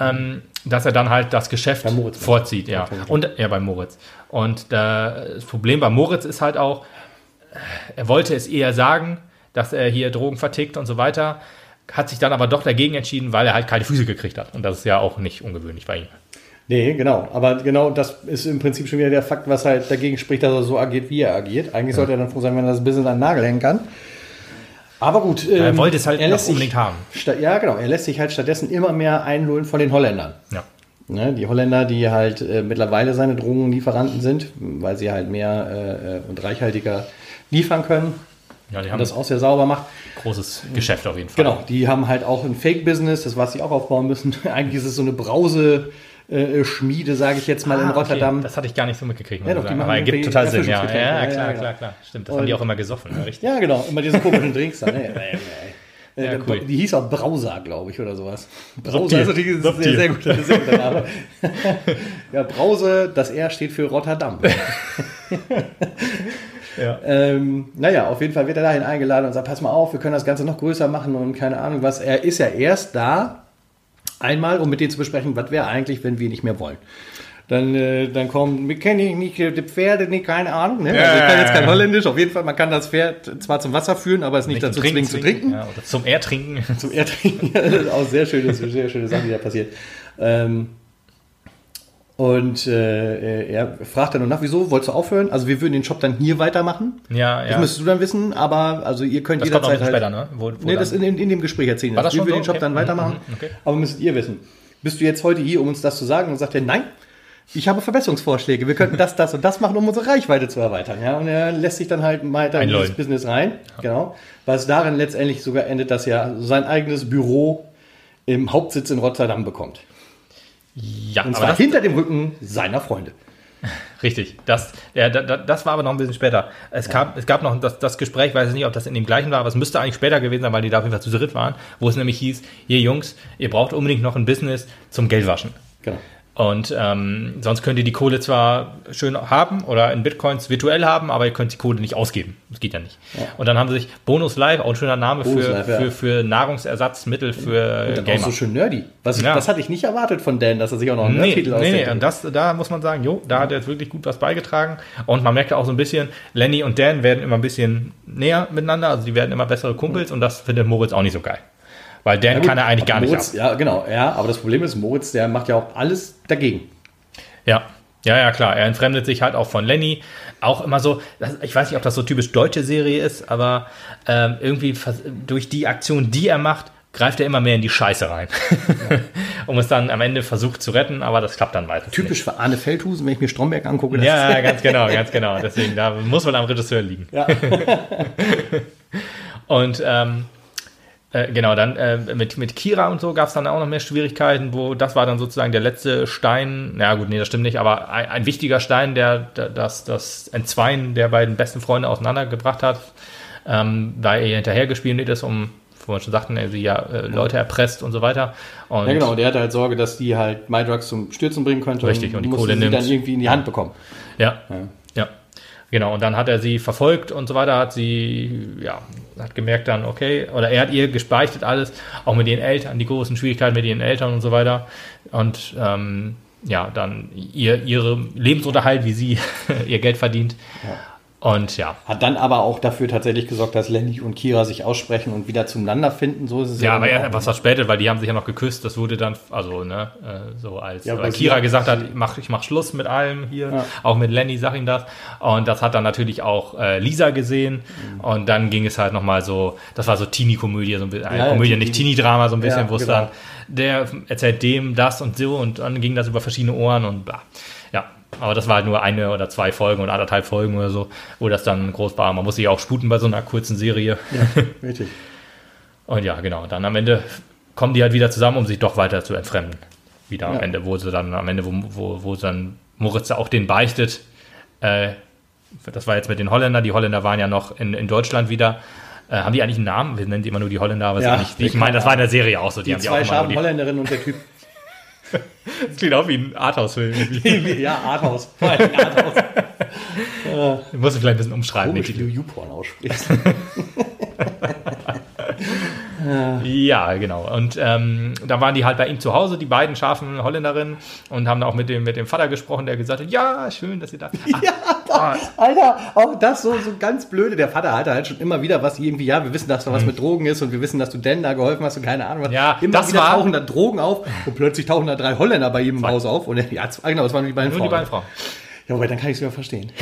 Ähm, dass er dann halt das Geschäft vorzieht, ja. Und ja, bei Moritz. Und äh, das Problem bei Moritz ist halt auch, er wollte es eher sagen, dass er hier Drogen vertickt und so weiter, hat sich dann aber doch dagegen entschieden, weil er halt kalte Füße gekriegt hat. Und das ist ja auch nicht ungewöhnlich bei ihm. Nee, genau. Aber genau das ist im Prinzip schon wieder der Fakt, was halt dagegen spricht, dass er so agiert, wie er agiert. Eigentlich sollte er dann froh sein, wenn er das Business an den Nagel hängen kann. Aber gut, Er ähm, wollte es halt er lässt sich- unbedingt haben. Sta ja, genau. Er lässt sich halt stattdessen immer mehr einlullen von den Holländern. Ja. Ne, die Holländer, die halt äh, mittlerweile seine Drogenlieferanten sind, weil sie halt mehr äh, und reichhaltiger liefern können Ja, die und haben das auch sehr sauber macht. großes Geschäft auf jeden Fall. Genau, die haben halt auch ein Fake-Business, das was sie auch aufbauen müssen. [laughs] Eigentlich ist es so eine Brause. Äh, Schmiede, sage ich jetzt mal, in Ah, okay. Rotterdam. Das hatte ich gar nicht so mitgekriegt. Ja, doch, die Aber ergibt total Sinn. Ja, ja, Ja, klar, klar, klar. Stimmt, das haben die Und- auch immer gesoffen. Richtig. Ja, genau, immer diese komischen Drinks da. Ne? [laughs] Ja, cool. Die hieß auch Brauser, glaube ich, oder sowas. Brauser ist natürlich ein sehr, sehr guter, sehr guter Name. [laughs] ja, Brause, das R steht für Rotterdam. Ja. [laughs] ähm, naja, auf jeden Fall wird er dahin eingeladen und sagt, pass mal auf, wir können das Ganze noch größer machen und keine Ahnung was. Er ist ja erst da, einmal, um mit denen zu besprechen, was wäre eigentlich, wenn wir nicht mehr wollen. Dann, äh, dann kommen, wir kennen nicht die Pferde, nicht, keine Ahnung. Ne? Also ich kann jetzt kein Holländisch. Auf jeden Fall, man kann das Pferd zwar zum Wasser führen, aber es nicht, dazu zwingen zu trinken. Ja, oder zum Ertrinken. Zum Erdtrinken. [laughs] Ja, das ist auch sehr schöne, sehr schöne Sache, die da passiert. Ähm, und äh, er fragt dann nur nach, wieso, wolltest du aufhören? Also wir würden den Shop dann hier weitermachen. Ja, Das ja. müsstest du dann wissen, aber also ihr könnt Das jederzeit halt... später, ne? Wo, wo Nee, das in, in, in dem Gespräch erzählen. War das wir schon würden so? den Shop Okay. dann weitermachen, Mhm, okay. aber müsstet ihr wissen. Bist du jetzt heute hier, um uns das zu sagen? Und sagt er, nein, ich habe Verbesserungsvorschläge. Wir könnten das, das und das machen, um unsere Reichweite zu erweitern. Ja, und er lässt sich dann halt weiter in dieses Business rein. Genau. Weil es darin letztendlich sogar endet, dass er sein eigenes Büro im Hauptsitz in Rotterdam bekommt. Ja, Und zwar das, hinter dem Rücken seiner Freunde. [laughs] richtig. Das, ja, da, da, das war aber noch ein bisschen später. Es, gab, es gab noch das, das Gespräch, weiß ich nicht, ob das in dem gleichen war, aber es müsste eigentlich später gewesen sein, weil die da auf jeden Fall zu dritt waren, wo es nämlich hieß, ihr Jungs, ihr braucht unbedingt noch ein Business zum Geldwaschen. Genau. Und ähm, sonst könnt ihr die Kohle zwar schön haben oder in Bitcoins virtuell haben, aber ihr könnt die Kohle nicht ausgeben. Das geht ja nicht. Und dann haben sie sich Bonus Live, auch ein schöner Name Bonus für, Live, ja. für, für Nahrungsersatzmittel für Und dann Gamer. auch so schön nerdy. Was ich, Ja. Das hatte ich nicht erwartet von Dan, dass er sich auch noch einen Nee, Nerd-Titel nee, nee, und das, da muss man sagen, jo, da hat er jetzt wirklich gut was beigetragen. Und man merkt auch so ein bisschen, Lenny und Dan werden immer ein bisschen näher miteinander, also die werden immer bessere Kumpels und das findet Moritz auch nicht so geil. Weil Dan Ja, kann er eigentlich gar nicht Moritz, ab. Ja, genau. Ja, aber das Problem ist, Moritz, der macht ja auch alles dagegen. Ja. Ja, ja, klar. Er entfremdet sich halt auch von Lenny. Auch immer so, ich weiß nicht, ob das so typisch deutsche Serie ist, aber ähm, irgendwie durch die Aktion, die er macht, greift er immer mehr in die Scheiße rein. [laughs] um es dann am Ende versucht zu retten, aber das klappt dann meistens. Typisch für Arne Feldhusen, wenn ich mir Stromberg angucke. Nicht. Ja, ja, ganz genau, ganz genau. Deswegen, da muss man am Regisseur liegen. Ja. [laughs] Und ähm, äh, genau, dann äh, mit, mit Kira und so gab es dann auch noch mehr Schwierigkeiten, wo das war dann sozusagen der letzte Stein, na gut, nee, das stimmt nicht, aber ein, ein wichtiger Stein, der, der das, das Entzweien der beiden besten Freunde auseinandergebracht hat, ähm, weil er hinterhergespielt ist, um, wo wir schon sagten, er sie ja äh, Leute erpresst und so weiter. Und ja, genau. Der hatte halt Sorge, dass die halt MyDrugs zum Stürzen bringen könnte. Richtig, und die musste Kohle nimmt. dann irgendwie in die Hand bekommen. Ja, ja. Genau, und dann hat er sie verfolgt und so weiter, hat sie, ja, hat gemerkt dann, okay, oder er hat ihr gespeichert alles, auch mit ihren Eltern, die großen Schwierigkeiten mit ihren Eltern und so weiter. Und ähm, ja, dann ihr, ihre Lebensunterhalt, wie sie [laughs] ihr Geld verdient. Und ja, Hat dann aber auch dafür tatsächlich gesorgt, dass Lenny und Kira sich aussprechen und wieder zueinander finden. So ist es ja, aber dann er, was verspätet, weil die haben sich ja noch geküsst. Das wurde dann, also, ne, äh, so als Ja, weil Kira gesagt hat, mach, ich mach Schluss mit allem hier, Ja. auch mit Lenny, sag ihm das. Und das hat dann natürlich auch äh, Lisa gesehen. Mhm. Und dann ging es halt nochmal so, das war so Teenie-Komödie, so ein bisschen, äh, Ja, ja, Komödie, nicht Teenie-Drama, so ein bisschen, Ja, wo es genau. dann, der erzählt dem das und so und dann ging das über verschiedene Ohren und bla. Ja, aber das war halt nur eine oder zwei Folgen oder anderthalb Folgen oder so, wo das dann groß war. Man muss sich auch sputen bei so einer kurzen Serie. Ja, [laughs] richtig. Und ja, genau. Dann am Ende kommen die halt wieder zusammen, um sich doch weiter zu entfremden. Wieder am Ja. Ende, wo sie dann, am Ende, wo, wo, wo dann Moritz auch den beichtet. Äh, das war jetzt mit den Holländern. Die Holländer waren ja noch in, in Deutschland wieder. Äh, haben die eigentlich einen Namen? Wir nennen die immer nur die Holländer, aber Ja, ich meine, das war in der Serie auch so. Die, Die haben zwei die, Holländerinnen und der Typ. [laughs] Das klingt auch wie ein Arthouse-Film. [laughs] ja, Arthouse. Vor allem Arthouse. [laughs] Ich muss vielleicht ein bisschen umschreiben. Komisch, wie du YouPorn aussprichst. [laughs] Ja, genau. Und ähm, da waren die halt bei ihm zu Hause, die beiden scharfen Holländerinnen, und haben auch mit dem, mit dem Vater gesprochen, der gesagt hat, ja, schön, dass ihr da... [laughs] Ah, Alter, auch das so, so ganz blöde. Der Vater hatte halt schon immer wieder was irgendwie, ja, wir wissen, dass da was mit Drogen ist und wir wissen, dass du Dan da geholfen hast und keine Ahnung was. Mhm. Ja, immer das wieder war- tauchen da Drogen auf und plötzlich tauchen da drei Holländer bei ihm im Haus auf. Und ja, genau, das waren die beiden nur Frauen. die beiden Frauen. Ja, aber dann kann ich es wieder verstehen.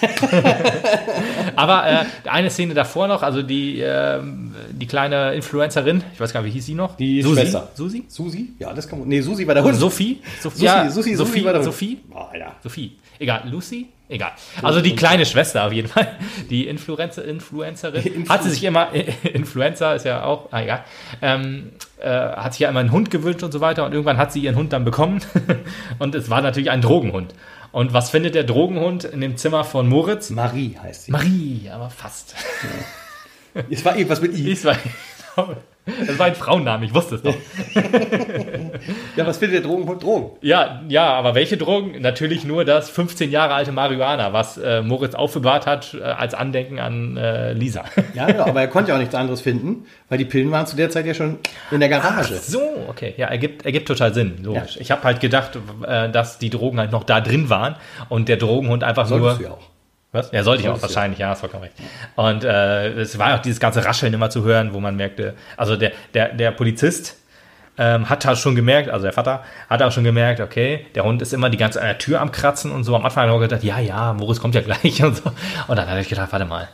[laughs] Aber äh, eine Szene davor noch, also die, ähm, die kleine Influencerin, ich weiß gar nicht, wie hieß sie noch? Die Susi? Schwester. Susi? Susi? Ja, das kann man. Nee, Susi war der Hund. Sophie? Sophie, Susi, ja, Susi, Susi Sophie, war der Hund. Sophie? Oh, Alter. Sophie. Egal, Lucy? Egal. Also die kleine Schwester auf jeden Fall. Die Influencer, Influencerin. Influ- Hat sie sich immer, [laughs] Influencer ist ja auch, ah, egal. Ähm, äh, hat sich ja immer einen Hund gewünscht und so weiter und irgendwann hat sie ihren Hund dann bekommen. [laughs] und es war natürlich ein Drogenhund. Und was findet der Drogenhund in dem Zimmer von Moritz? Marie heißt sie. Marie, aber fast. Es war irgendwas mit I. [laughs] Ich war, das war ein Frauenname, ich wusste es doch. [laughs] Ja, was findet der Drogenhund? Drogen. Ja, ja, aber welche Drogen? Natürlich nur das 15 Jahre alte Marihuana, was äh, Moritz aufbewahrt hat äh, als Andenken an äh, Lisa. [laughs] Ja, ja, aber er konnte ja auch nichts anderes finden, weil die Pillen waren zu der Zeit ja schon in der Garage. So, okay. Ja, ergibt, ergibt total Sinn, logisch. Ich habe halt gedacht, äh, dass die Drogen halt noch da drin waren und der Drogenhund einfach nur. Solltest du ja auch. Was? Ja, sollte ich auch wahrscheinlich, ja, ist vollkommen recht. Und äh, es war auch dieses ganze Rascheln immer zu hören, wo man merkte, also der, der, der Polizist ähm, hat schon gemerkt, also der Vater hat auch schon gemerkt, okay, der Hund ist immer die ganze an der Tür am Kratzen und so. Am Anfang hat er auch gedacht, ja, ja, Moritz kommt ja gleich [laughs] und so. Und dann hat ich gedacht, warte mal,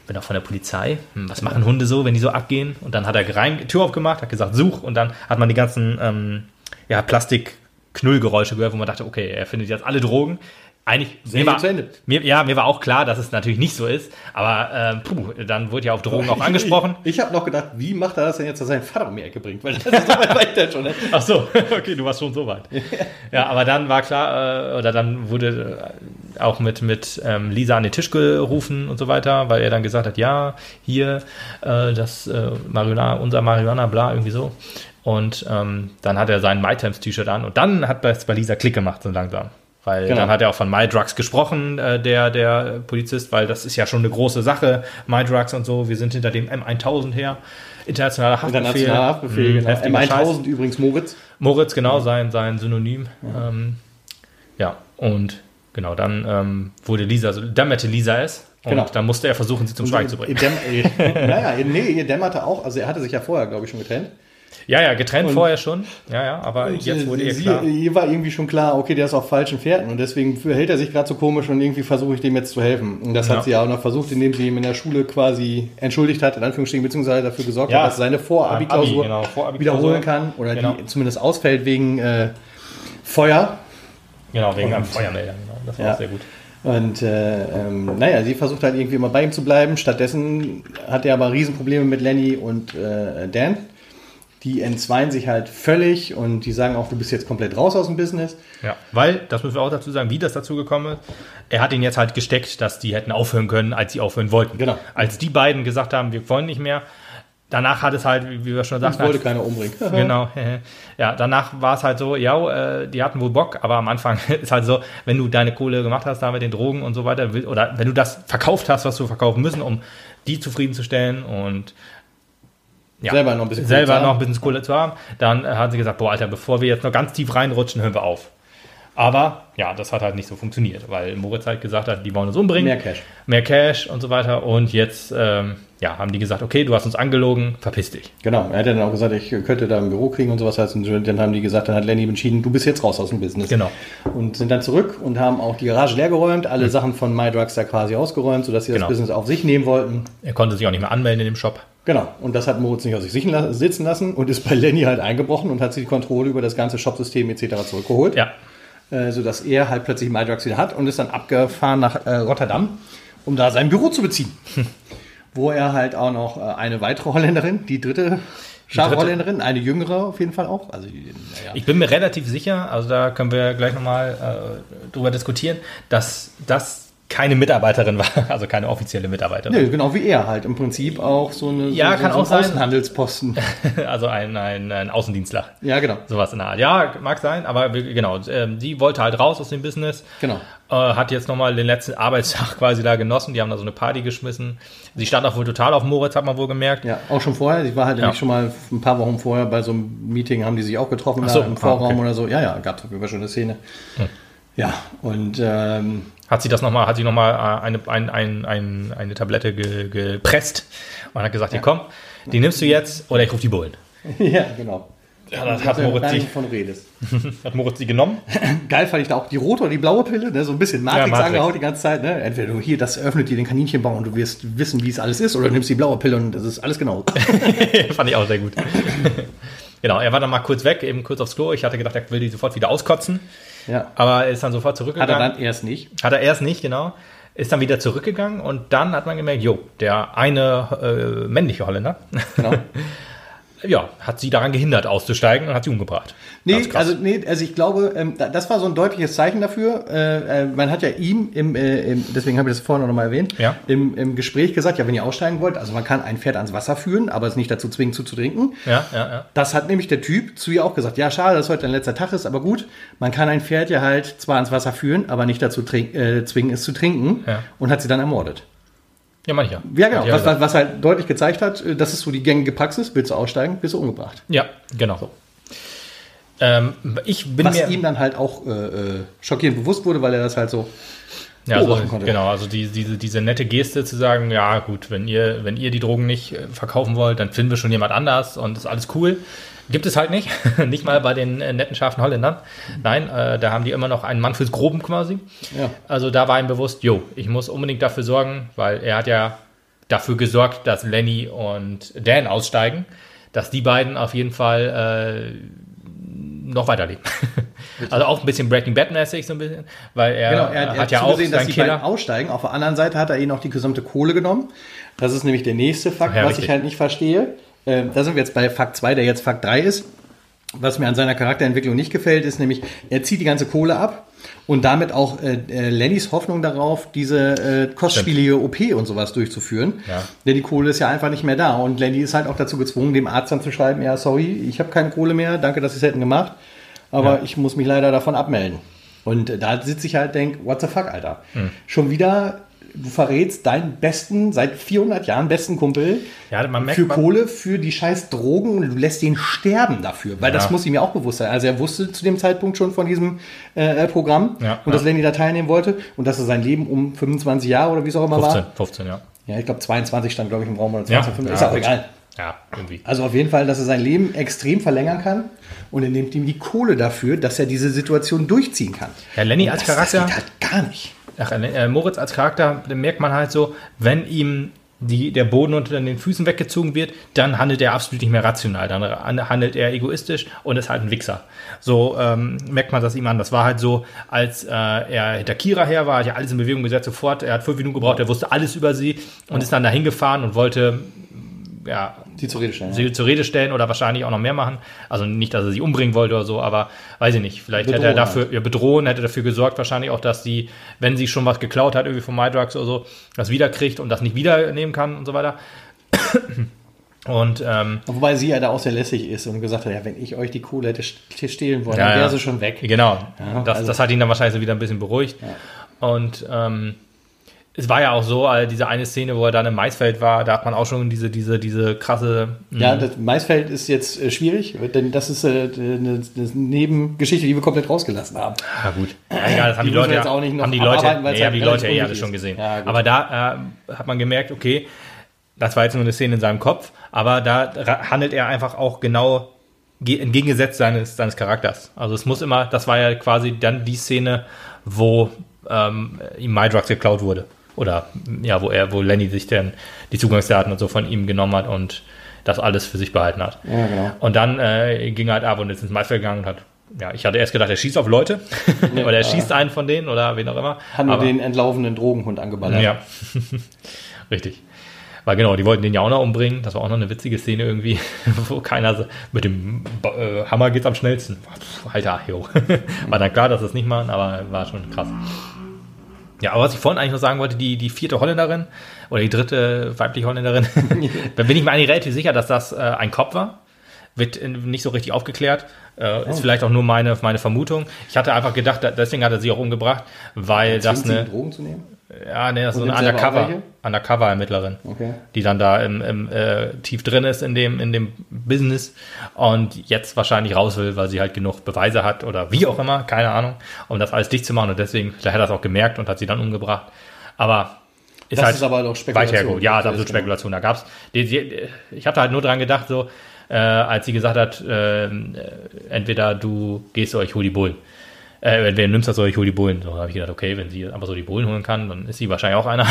ich bin doch von der Polizei. Hm, was machen Hunde so, wenn die so abgehen? Und dann hat er rein, Tür aufgemacht, hat gesagt, such und dann hat man die ganzen ähm, ja, Plastik-Knullgeräusche gehört, wo man dachte, okay, er findet jetzt alle Drogen. Eigentlich, mir war, zu Ende. mir, ja, mir war auch klar, dass es natürlich nicht so ist, aber ähm, puh, dann wurde ja auf Drogen auch [laughs] angesprochen. Ich, ich habe noch gedacht, wie macht er das denn jetzt, dass er seinen Vater um die Ecke bringt? Weil das ist so weit weit dann schon. Ne? Ach so, [laughs] okay, du warst schon so weit. [laughs] Ja, aber dann war klar, äh, oder dann wurde äh, auch mit, mit ähm, Lisa an den Tisch gerufen und so weiter, weil er dann gesagt hat, ja, hier, äh, das äh, Marihuana, unser Marihuana, bla, irgendwie so. Und ähm, dann hat er sein MyTimes-T-Shirt an und dann hat es bei Lisa Klick gemacht, so langsam. Weil Genau. dann hat er auch von MyDrugs gesprochen, äh, der, der Polizist, weil das ist ja schon eine große Sache, MyDrugs und so. Wir sind hinter dem M1000 her. Internationaler Haftbefehl. Internationaler Haftbefehl, Mhm, genau. heftiger Scheiß. M1000 übrigens Moritz. Moritz, genau, sein, sein Synonym. Ja, ähm, ja und genau, dann ähm, wurde Lisa, also dämmerte Lisa es. Und Genau. dann musste er versuchen, sie zum Schweigen zu bringen. [laughs] naja, nee, ihr dämmerte auch, also er hatte sich ja vorher, glaube ich, schon getrennt. Ja, ja, getrennt Und- vorher schon. Ja, ja, aber jetzt äh, wurde ihr klar. Ihr war irgendwie schon klar, okay, der ist auf falschen Fährten und deswegen verhält er sich gerade so komisch und irgendwie versuche ich dem jetzt zu helfen. Und das Ja. hat sie ja auch noch versucht, indem sie ihm in der Schule quasi entschuldigt hat, in Anführungsstrichen, beziehungsweise dafür gesorgt Ja. hat, dass er seine Vorabiklausur Abi, genau, Vorabiklausur. wiederholen kann oder Genau. die zumindest ausfällt wegen äh, Feuer. Genau, wegen einem Feuermelder. Genau. Das war Ja. auch sehr gut. Und äh, ähm, naja, sie versucht halt irgendwie immer bei ihm zu bleiben. Stattdessen hat er aber Riesenprobleme mit Lenny und äh, Dan. Die entzweien sich halt völlig und die sagen auch, du bist jetzt komplett raus aus dem Business. Ja, weil, das müssen wir auch dazu sagen, wie das dazu gekommen ist. Er hat ihn jetzt halt gesteckt, dass die hätten aufhören können, als sie aufhören wollten. Genau. Als die beiden gesagt haben, wir wollen nicht mehr. Danach hat es halt, wie wir schon sagten, wollte halt keiner umbringen. [laughs] [laughs] Genau. ja, danach war es halt so, ja, äh, die hatten wohl Bock, aber am Anfang [laughs] ist halt so, wenn du deine Kohle gemacht hast da mit den Drogen und so weiter, oder wenn du das verkauft hast, was du verkaufen müssen, um die zufriedenzustellen und ja, Selber noch ein bisschen selber zu haben. noch ein bisschen Kohle zu haben, dann hat sie gesagt, boah, Alter, bevor wir jetzt noch ganz tief reinrutschen, hören wir auf. Aber ja, das hat halt nicht so funktioniert, weil Moritz halt gesagt hat, die wollen uns umbringen. Mehr Cash. Mehr Cash und so weiter. Und jetzt ähm, ja, haben die gesagt, okay, du hast uns angelogen, verpiss dich. Genau, er hat dann auch gesagt, ich könnte da ein Büro kriegen und sowas. Und dann haben die gesagt, dann hat Lenny entschieden, du bist jetzt raus aus dem Business. Genau. Und sind dann zurück und haben auch die Garage leergeräumt, alle Sachen von MyDrugs da quasi ausgeräumt, sodass sie Genau. das Business auf sich nehmen wollten. Er konnte sich auch nicht mehr anmelden in dem Shop. Genau, und das hat Moritz nicht aus sich sitzen lassen und ist bei Lenny halt eingebrochen und hat sich die Kontrolle über das ganze Shopsystem etc. zurückgeholt, Ja, äh, sodass er halt plötzlich MyDrugs wieder hat und ist dann abgefahren nach äh, Rotterdam, um da sein Büro zu beziehen. Wo er halt auch noch äh, eine weitere Holländerin, die dritte Schafholländerin, eine jüngere auf jeden Fall auch. Also, naja. ich bin mir relativ sicher, also da können wir gleich nochmal äh, drüber diskutieren, dass das keine Mitarbeiterin war, [laughs] also keine offizielle Mitarbeiterin. Nee, genau wie er halt im Prinzip auch so eine Ja, so, kann so auch sein. Außenhandelsposten. [laughs] Also ein, ein, ein Außendienstler. ja, genau. Sowas in der Art. Ja, mag sein, aber genau, ähm, die wollte halt raus aus dem Business. Genau. Äh, hat jetzt nochmal den letzten Arbeitstag [laughs] quasi da genossen. Die haben da so eine Party geschmissen. Sie stand auch wohl total auf Moritz, hat man wohl gemerkt. Ja, auch schon vorher. Ich war halt Ja. nämlich schon mal ein paar Wochen vorher bei so einem Meeting, haben die sich auch getroffen so, im ah, Vorraum okay. oder so. Ja, ja, gab es schon eine Szene. Ja, und ähm, Hat sie das nochmal, hat sie nochmal äh, eine, ein, ein, ein, eine Tablette ge, gepresst und hat gesagt, hier komm, die nimmst du jetzt oder ich rufe die Bullen. [laughs] ja, genau. Ja, das hat Moritz, die, von redest. [laughs] hat Moritz die genommen. [laughs] Geil fand ich da auch die rote oder die blaue Pille, ne? so ein bisschen Matrix, Ja, Matrix. angehaut die ganze Zeit. Ne? Entweder du hier, das öffnet dir den Kaninchenbau und du wirst wissen, wie es alles ist, oder du nimmst die blaue Pille und das ist alles genau. Fand ich auch sehr gut. genau, er war dann mal kurz weg, eben kurz aufs Klo. Ich hatte gedacht, er will die sofort wieder auskotzen. Ja. Aber er ist dann sofort Hat zurückgegangen. er dann erst nicht. Hat er erst nicht, genau. Ist dann wieder zurückgegangen und dann hat man gemerkt, jo, der eine äh, männliche Holländer, Genau. [laughs] ja, hat sie daran gehindert auszusteigen und hat sie umgebracht. Nee, also, nee, also ich glaube, ähm, da- das war so ein deutliches Zeichen dafür. Äh, äh, man hat ja ihm, im, äh, im, deswegen habe ich das vorhin noch mal erwähnt, Ja. im, im Gespräch gesagt, ja, wenn ihr aussteigen wollt, also man kann ein Pferd ans Wasser führen, aber es nicht dazu zwingen, zuzutrinken. ja, ja, ja. Das hat nämlich der Typ zu ihr auch gesagt. Ja, schade, dass heute dein letzter Tag ist, aber gut, man kann ein Pferd ja halt zwar ans Wasser führen, aber nicht dazu trink, äh, zwingen, es zu trinken. Ja. Und hat sie dann ermordet. Ja, mancher. Ja, genau. Was, gesagt. was halt deutlich gezeigt hat, äh, das ist so die gängige Praxis. Willst du aussteigen, bist du umgebracht. Ja, genau. Ähm, ich bin Was ihm dann halt auch äh, äh, schockierend bewusst wurde, weil er das halt so ja, so, beobachten konnte. genau, also die, diese, diese nette Geste zu sagen, ja gut, wenn ihr, wenn ihr die Drogen nicht äh, verkaufen wollt, dann finden wir schon jemand anders und ist alles cool. Gibt es halt nicht, [laughs] nicht mal bei den äh, netten scharfen Holländern. Nein, äh, da haben die immer noch einen Mann fürs Groben quasi. Ja. Also da war ihm bewusst, jo, ich muss unbedingt dafür sorgen, weil er hat ja dafür gesorgt, dass Lenny und Dan aussteigen, dass die beiden auf jeden Fall äh, noch weiterleben. [laughs] also auch ein bisschen Breaking Bad-mäßig so ein bisschen, weil er, Genau, er, er hat ja auch zugesehen, dass die beiden aussteigen. Auf der anderen Seite hat er ihnen auch die gesamte Kohle genommen. Das ist nämlich der nächste Fakt, Ja, was richtig. ich halt nicht verstehe. Ähm, da sind wir jetzt bei Fakt 2, der jetzt Fakt 3 ist. Was mir an seiner Charakterentwicklung nicht gefällt, ist nämlich, er zieht die ganze Kohle ab und damit auch äh, äh, Lennys Hoffnung darauf, diese äh, kostspielige OP und sowas durchzuführen. Ja. Denn die Kohle ist ja einfach nicht mehr da. Und Lenny ist halt auch dazu gezwungen, dem Arzt dann zu schreiben, ja, sorry, ich habe keine Kohle mehr, danke, dass Sie es hätten gemacht, aber Ja. ich muss mich leider davon abmelden. Und äh, da sitze ich halt denk, what the fuck, Alter. Hm. Schon wieder, du verrätst deinen besten, seit 400 Jahren besten Kumpel Ja, merkt, für Kohle, für die scheiß Drogen und du lässt ihn sterben dafür. Weil Ja. das muss ihm ja auch bewusst sein. Also er wusste zu dem Zeitpunkt schon von diesem äh, Programm Ja, und dass. Lenny da teilnehmen wollte und dass er sein Leben um 25 Jahre oder wie es auch immer 15, war. 15, ja. Ja, ich glaube 22 stand, glaube ich, im Raum oder Ja, 20, 25, ja, ist auch egal. Ja, irgendwie. Also auf jeden Fall, dass er sein Leben extrem verlängern kann und er nimmt ihm die Kohle dafür, dass er diese Situation durchziehen kann. Ja, Lenny Und als das, Charakter- Das geht halt gar nicht. Ach, äh, Moritz als Charakter, merkt man halt so, wenn ihm die, der Boden unter den Füßen weggezogen wird, dann handelt er absolut nicht mehr rational, dann an- handelt er egoistisch und ist halt ein Wichser. So ähm, merkt man das ihm an. Das war halt so, als äh, er hinter Kira her war, hat ja alles in Bewegung gesetzt sofort. Er hat fünf Minuten gebraucht, er wusste alles über sie und ist dann dahin gefahren und wollte ja, Die zur Rede stellen. sie zur Rede stellen oder wahrscheinlich auch noch mehr machen. Also nicht, dass er sie umbringen wollte oder so, aber weiß ich nicht. Vielleicht hätte er Bedrohen dafür, ja, bedrohen, hätte dafür gesorgt, wahrscheinlich auch, dass sie, wenn sie schon was geklaut hat, irgendwie von MyDrugs oder so, das wiederkriegt und das nicht wiedernehmen kann und so weiter. [coughs] Und ähm, Wobei sie ja da auch sehr lässig ist und gesagt hat, ja, wenn ich euch die Kohle hätte st- stehlen wollen, Ja, dann wäre ja. sie schon weg. genau, Ja, das, also- das hat ihn dann wahrscheinlich so wieder ein bisschen beruhigt. Und ähm, es war ja auch so, äh, diese eine Szene, wo er dann im Maisfeld war, da hat man auch schon diese, diese, diese krasse Ja, das Maisfeld ist jetzt äh, schwierig, denn das ist äh, eine, eine Nebengeschichte, die wir komplett rausgelassen haben. Ja, gut. Ja, egal, das haben die, Die Leute, jetzt auch nicht noch haben die Leute, abarbeiten, weil es nee, halt haben die Leute ja alle unwichtig schon gesehen. Ja, aber da äh, hat man gemerkt, okay, das war jetzt nur eine Szene in seinem Kopf, aber da handelt er einfach auch genau ge- entgegengesetzt seines, seines Charakters. Also es muss immer, das war ja quasi dann die Szene, wo ähm, ihm MyDrugs geklaut wurde. Oder ja, wo er, wo Lenny sich dann die Zugangsdaten und so von ihm genommen hat und das alles für sich behalten hat. Ja, genau. Und dann äh, ging er halt ab und ist ins Maisfeld gegangen und hat, ja, ich hatte erst gedacht, er schießt auf Leute [laughs] oder er schießt einen von denen oder wen auch immer. Hat nur den entlaufenden Drogenhund angeballert. ja, [laughs] richtig. Weil genau, die wollten den ja auch noch umbringen. Das war auch noch eine witzige Szene irgendwie, [laughs] wo keiner so, mit dem äh, Hammer geht's am schnellsten. Alter, jo. War dann klar, dass es nicht machen, aber war schon krass. Ja, aber was ich vorhin eigentlich noch sagen wollte, die, die vierte Holländerin oder die dritte weibliche Holländerin, da [laughs] [laughs] bin ich mir eigentlich relativ sicher, dass das äh, ein Kopf war. Wird äh, nicht so richtig aufgeklärt. Äh, Ist vielleicht auch nur meine, meine Vermutung. Ich hatte einfach gedacht, da- deswegen hat er sie auch umgebracht, weil das eine. Drogen zu nehmen? Ja, nee, das ist so eine Undercover? Undercover-Ermittlerin, Okay. die dann da im, im, äh, tief drin ist in dem, in dem Business und jetzt wahrscheinlich raus will, weil sie halt genug Beweise hat oder wie auch immer, keine Ahnung, um das alles dicht zu machen und deswegen, vielleicht hat er das auch gemerkt und hat sie dann umgebracht. Aber ist Das halt ist aber doch Spekulation. Ja, ist absolut genau. Spekulation. Da gab's, die, die, ich habe da halt nur dran gedacht, so, äh, als sie gesagt hat, äh, äh, entweder du gehst oder ich hol die Bullen. Äh, du nimmst das oder ich hol die Bullen. So habe ich gedacht, okay, wenn sie einfach so die Bullen holen kann, dann ist sie wahrscheinlich auch einer.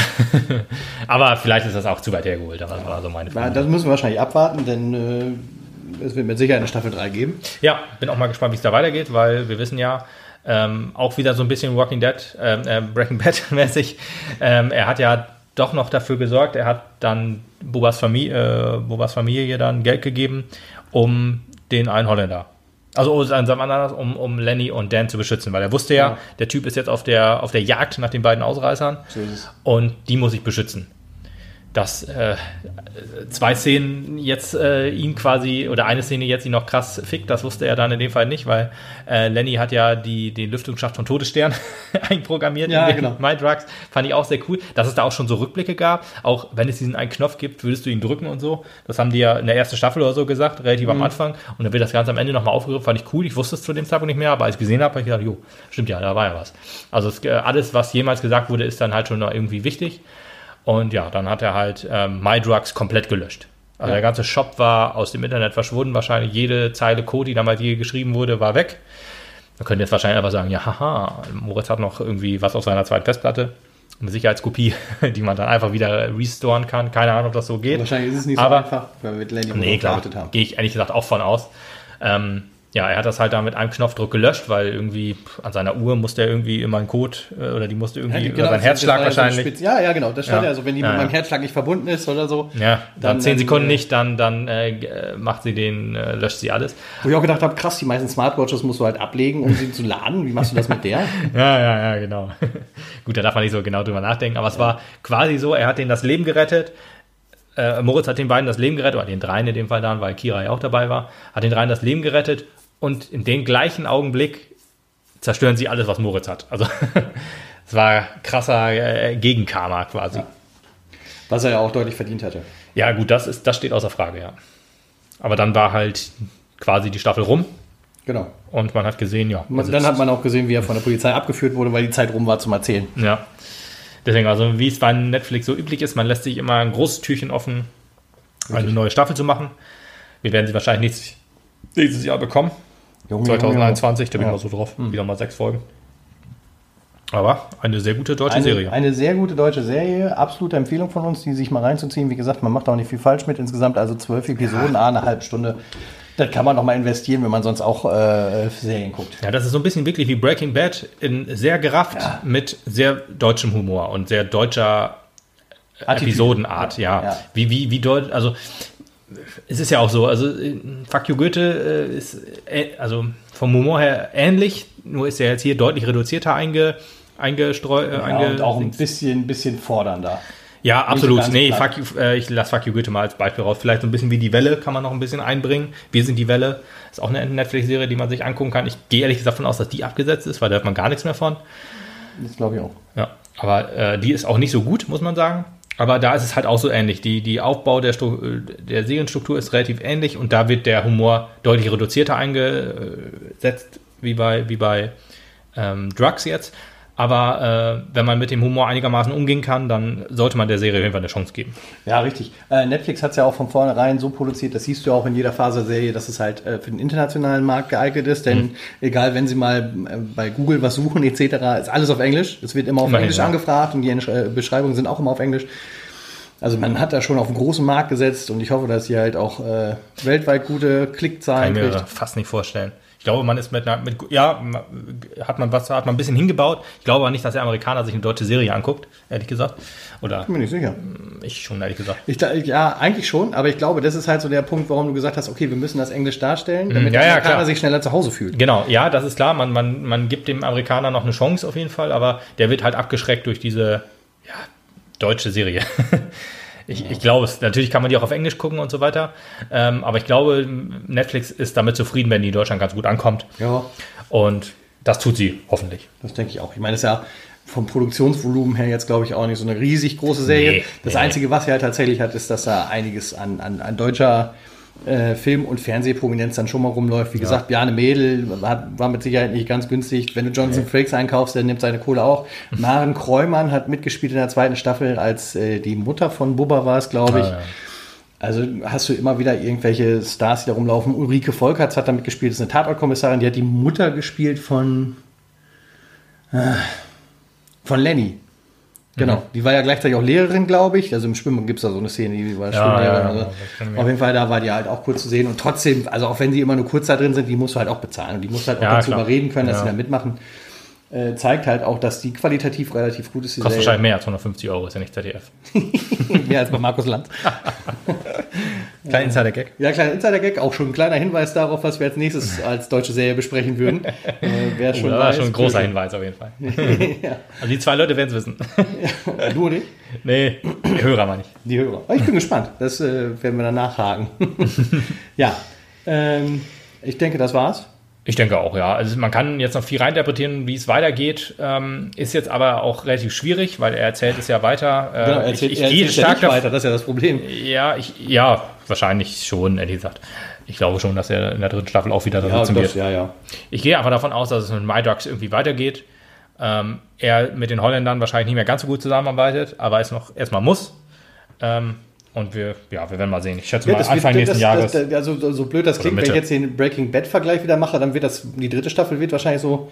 [laughs] aber vielleicht ist das auch zu weit hergeholt. Aber das war so meine Frage. das müssen wir wahrscheinlich abwarten, denn äh, es wird mit Sicherheit eine Staffel 3 geben. Ja, bin auch mal gespannt, wie es da weitergeht, weil wir wissen ja, ähm, auch wieder so ein bisschen Walking Dead, ähm, äh, Breaking Bad [laughs] mäßig. Ähm, er hat ja doch noch dafür gesorgt, er hat dann Bobas Familie, äh, Bobas Familie dann Geld gegeben, um den einen Holländer. Also um, um Lenny und Dan zu beschützen, weil er wusste ja, Ja. der Typ ist jetzt auf der, auf der Jagd nach den beiden Ausreißern So und die muss ich beschützen. Dass äh, zwei Szenen jetzt äh, ihn quasi, oder eine Szene jetzt ihn noch krass fickt, das wusste er dann in dem Fall nicht, weil äh, Lenny hat ja die, den Lüftungsschacht von Todesstern [laughs] einprogrammiert Ja, in genau. My Drugs. Fand ich auch sehr cool, dass es da auch schon so Rückblicke gab. Auch wenn es diesen einen Knopf gibt, würdest du ihn drücken und so. Das haben die ja in der ersten Staffel oder so gesagt, relativ Mhm. am Anfang. Und dann wird das Ganze am Ende nochmal aufgegriffen, fand ich cool. Ich wusste es zu dem Zeitpunkt nicht mehr, aber als ich gesehen habe, habe ich gedacht, jo, stimmt ja, da war ja was. Also es, äh, alles, was jemals gesagt wurde, ist dann halt schon noch irgendwie wichtig. Und ja, dann hat er halt ähm, MyDrugs komplett gelöscht. Also Ja. der ganze Shop war aus dem Internet verschwunden. Wahrscheinlich jede Zeile Code, die damals je geschrieben wurde, war weg. Man könnte jetzt wahrscheinlich einfach sagen, ja, haha, Moritz hat noch irgendwie was auf seiner zweiten Festplatte. Eine Sicherheitskopie, [laughs] die man dann einfach wieder restoren kann. Keine Ahnung, ob das so geht. Wahrscheinlich ist es nicht so Aber- einfach, weil wir mit Lenny Nee, klar. gearbeitet haben. Gehe ich ehrlich gesagt auch von aus. Ähm, ja, er hat das halt da mit einem Knopfdruck gelöscht, weil irgendwie an seiner Uhr musste er irgendwie immer einen Code äh, oder die musste irgendwie Ja, über genau, seinen das- Herzschlag so wahrscheinlich. spitz- Ja, ja, genau. Das stand Ja. ja, also, wenn die Ja, mit meinem Herzschlag nicht verbunden ist oder so. Ja, dann, Dann, zehn dann, Sekunden äh, nicht, dann, dann äh, äh, macht sie den, äh, löscht sie alles. Wo ich auch gedacht habe, krass, die meisten Smartwatches musst du halt ablegen, um sie zu laden. Wie machst du das mit der? [laughs] Ja, ja, ja, genau. [laughs] Gut, da darf man nicht so genau drüber nachdenken, aber es war quasi so, er hat denen das Leben gerettet. Äh, Moritz hat den beiden das Leben gerettet, oder den dreien in dem Fall dann, weil Kira ja auch dabei war, hat den dreien das Leben gerettet und in dem gleichen Augenblick zerstören sie alles, was Moritz hat. Also [laughs] es war krasser äh, Gegenkarma quasi. Was er ja auch deutlich verdient hatte. Ja, gut, das, ist, das steht außer Frage, ja. Aber dann war halt quasi die Staffel rum Genau. und man hat gesehen, ja. Man, dann hat man auch gesehen, wie er von der Polizei abgeführt wurde, weil die Zeit rum war zum Erzählen. Ja. Deswegen, also wie es bei Netflix so üblich ist, man lässt sich immer ein großes Türchen offen, eine neue Staffel zu machen. Wir werden sie wahrscheinlich nächstes, nächstes Jahr bekommen. Junge, 2021, da bin ich Ja. mal so drauf. Wieder mal sechs Folgen. Aber eine sehr gute deutsche Eine, Serie. eine sehr gute deutsche Serie, absolute Empfehlung von uns, die sich mal reinzuziehen. Wie gesagt, man macht auch nicht viel falsch mit. Insgesamt also zwölf Episoden, ah, eine halbe Stunde. Das kann man noch mal investieren, wenn man sonst auch äh, Serien guckt. Ja, das ist so ein bisschen wirklich wie Breaking Bad, in sehr gerafft mit sehr deutschem Humor und sehr deutscher Attitüde. Episodenart, ja. Ja. Wie, wie, wie deutsch, also es ist ja auch so, also äh, Fuck You Goethe äh, ist äh, also vom Humor her ähnlich, nur ist er jetzt hier deutlich reduzierter einge, eingestreut. Äh, Ja, einge und auch ein bisschen, bisschen fordernder. ja, absolut. ganz Nee, fuck you, äh, ich lasse Fuck You Goethe mal als Beispiel raus. Vielleicht so ein bisschen wie die Welle kann man noch ein bisschen einbringen. Wir sind die Welle. Ist auch eine Netflix-Serie, die man sich angucken kann. Ich gehe ehrlich gesagt davon aus, dass die abgesetzt ist, weil da hört man gar nichts mehr von. Das glaube ich auch. Ja, aber äh, die ist auch nicht so gut, muss man sagen. Aber da ist es halt auch so ähnlich. Die, die Aufbau der, Stru der Serienstruktur ist relativ ähnlich und da wird der Humor deutlich reduzierter eingesetzt, wie bei, wie bei ähm, Drugs jetzt. Aber äh, wenn man mit dem Humor einigermaßen umgehen kann, dann sollte man der Serie auf jeden Fall eine Chance geben. Ja, richtig. Äh, Netflix hat es ja auch von vornherein so produziert, das siehst du auch in jeder Phase der Serie, dass es halt äh, für den internationalen Markt geeignet ist. Denn Mhm. egal, wenn Sie mal äh, bei Google was suchen etc., ist alles auf Englisch. Es wird immer auf Immerhin, Englisch ja. angefragt und die äh, Beschreibungen sind auch immer auf Englisch. Also man hat da schon auf einen großen Markt gesetzt und ich hoffe, dass sie halt auch äh, weltweit gute Kann Klickzahlen ich mir kriegt. fast nicht vorstellen. Ich glaube, man ist mit einer, mit, ja, hat man was, hat man ein bisschen hingebaut. Ich glaube aber nicht, dass der Amerikaner sich eine deutsche Serie anguckt, ehrlich gesagt. Oder Bin mir nicht sicher. ich schon, ehrlich gesagt. Ich, ja, eigentlich schon, aber ich glaube, das ist halt so der Punkt, warum du gesagt hast, okay, wir müssen das Englisch darstellen, damit Mhm. ja, der Amerikaner klar. sich schneller zu Hause fühlt. Genau, ja, das ist klar. Man, man, man gibt dem Amerikaner noch eine Chance auf jeden Fall, aber der wird halt abgeschreckt durch diese ja, deutsche Serie. [laughs] Ich, ich glaube es. Natürlich kann man die auch auf Englisch gucken und so weiter. Ähm, aber ich glaube, Netflix ist damit zufrieden, wenn die in Deutschland ganz gut ankommt. Ja, Und das tut sie hoffentlich. das denke ich auch. Ich meine, das ist ja vom Produktionsvolumen her jetzt, glaube ich, auch nicht so eine riesig große Serie. Nee, das nee. Einzige, was sie halt tatsächlich hat, ist, dass da einiges an, an, an deutscher äh, Film- und Fernsehprominenz dann schon mal rumläuft. Wie gesagt, Bjarne Mädel hat, war mit Sicherheit nicht ganz günstig. Wenn du Jonathan nee. Frakes einkaufst, der nimmt seine Kohle auch. [laughs] Maren Kreumann hat mitgespielt in der zweiten Staffel, als äh, die Mutter von Bubba war es, glaube ich. Ah, ja. Also hast du immer wieder irgendwelche Stars, die da rumlaufen. Ulrike Volkerts hat da mitgespielt, das ist eine Tatortkommissarin, die hat die Mutter gespielt von, äh, von Lenny. Genau, mhm. die war ja gleichzeitig auch Lehrerin, glaube ich. Also im Schwimmen gibt es da so eine Szene, die war ja, Schwimmlehrerin. Ja, also. Auf jeden Fall, da war die halt auch kurz zu sehen. Und trotzdem, also auch wenn sie immer nur kurz da drin sind, die musst du halt auch bezahlen. Und die musst du halt auch dazu klar. überreden können, dass sie da mitmachen äh, zeigt halt auch, dass die qualitativ relativ gut ist. Kostet Serie. wahrscheinlich mehr als 150 Euro, ist ja nicht ZDF. [laughs] mehr als bei Markus Land. [laughs] kleiner Insider-Gag. Ja, kleiner Insider-Gag, auch schon ein kleiner Hinweis darauf, was wir als nächstes als deutsche Serie besprechen würden. [laughs] Äh, wer schon oh, das weiß, war schon ein großer Hinweis auf jeden Fall. ja. Also die zwei Leute werden es wissen. du nicht? Nee, die Hörer meine ich. Die Hörer. ich bin gespannt, das äh, werden wir dann nachhaken. ja, ähm, ich denke, das war's. Ich denke auch, ja. Also man kann jetzt noch viel reininterpretieren, wie es weitergeht. Ähm, ist jetzt aber auch relativ schwierig, weil er erzählt es ja weiter. Äh, genau, er erzählt, ich, ich er gehe stark ja weiter, das ist ja das Problem. Ja, ich, ja, wahrscheinlich schon, ehrlich gesagt. Ich glaube schon, dass er in der dritten Staffel auch wieder da ja, sitzen wird. Ja, ja. Ich gehe einfach davon aus, dass es mit MyDrugs irgendwie weitergeht. Ähm, er mit den Holländern wahrscheinlich nicht mehr ganz so gut zusammenarbeitet, aber es noch erstmal muss. Ähm, und wir, ja, wir werden mal sehen. Ich schätze ja, mal Anfang wird, nächsten das, Jahres. Das, also so blöd das klingt, wenn ich jetzt den Breaking Bad Vergleich wieder mache, dann wird das, die dritte Staffel wird wahrscheinlich so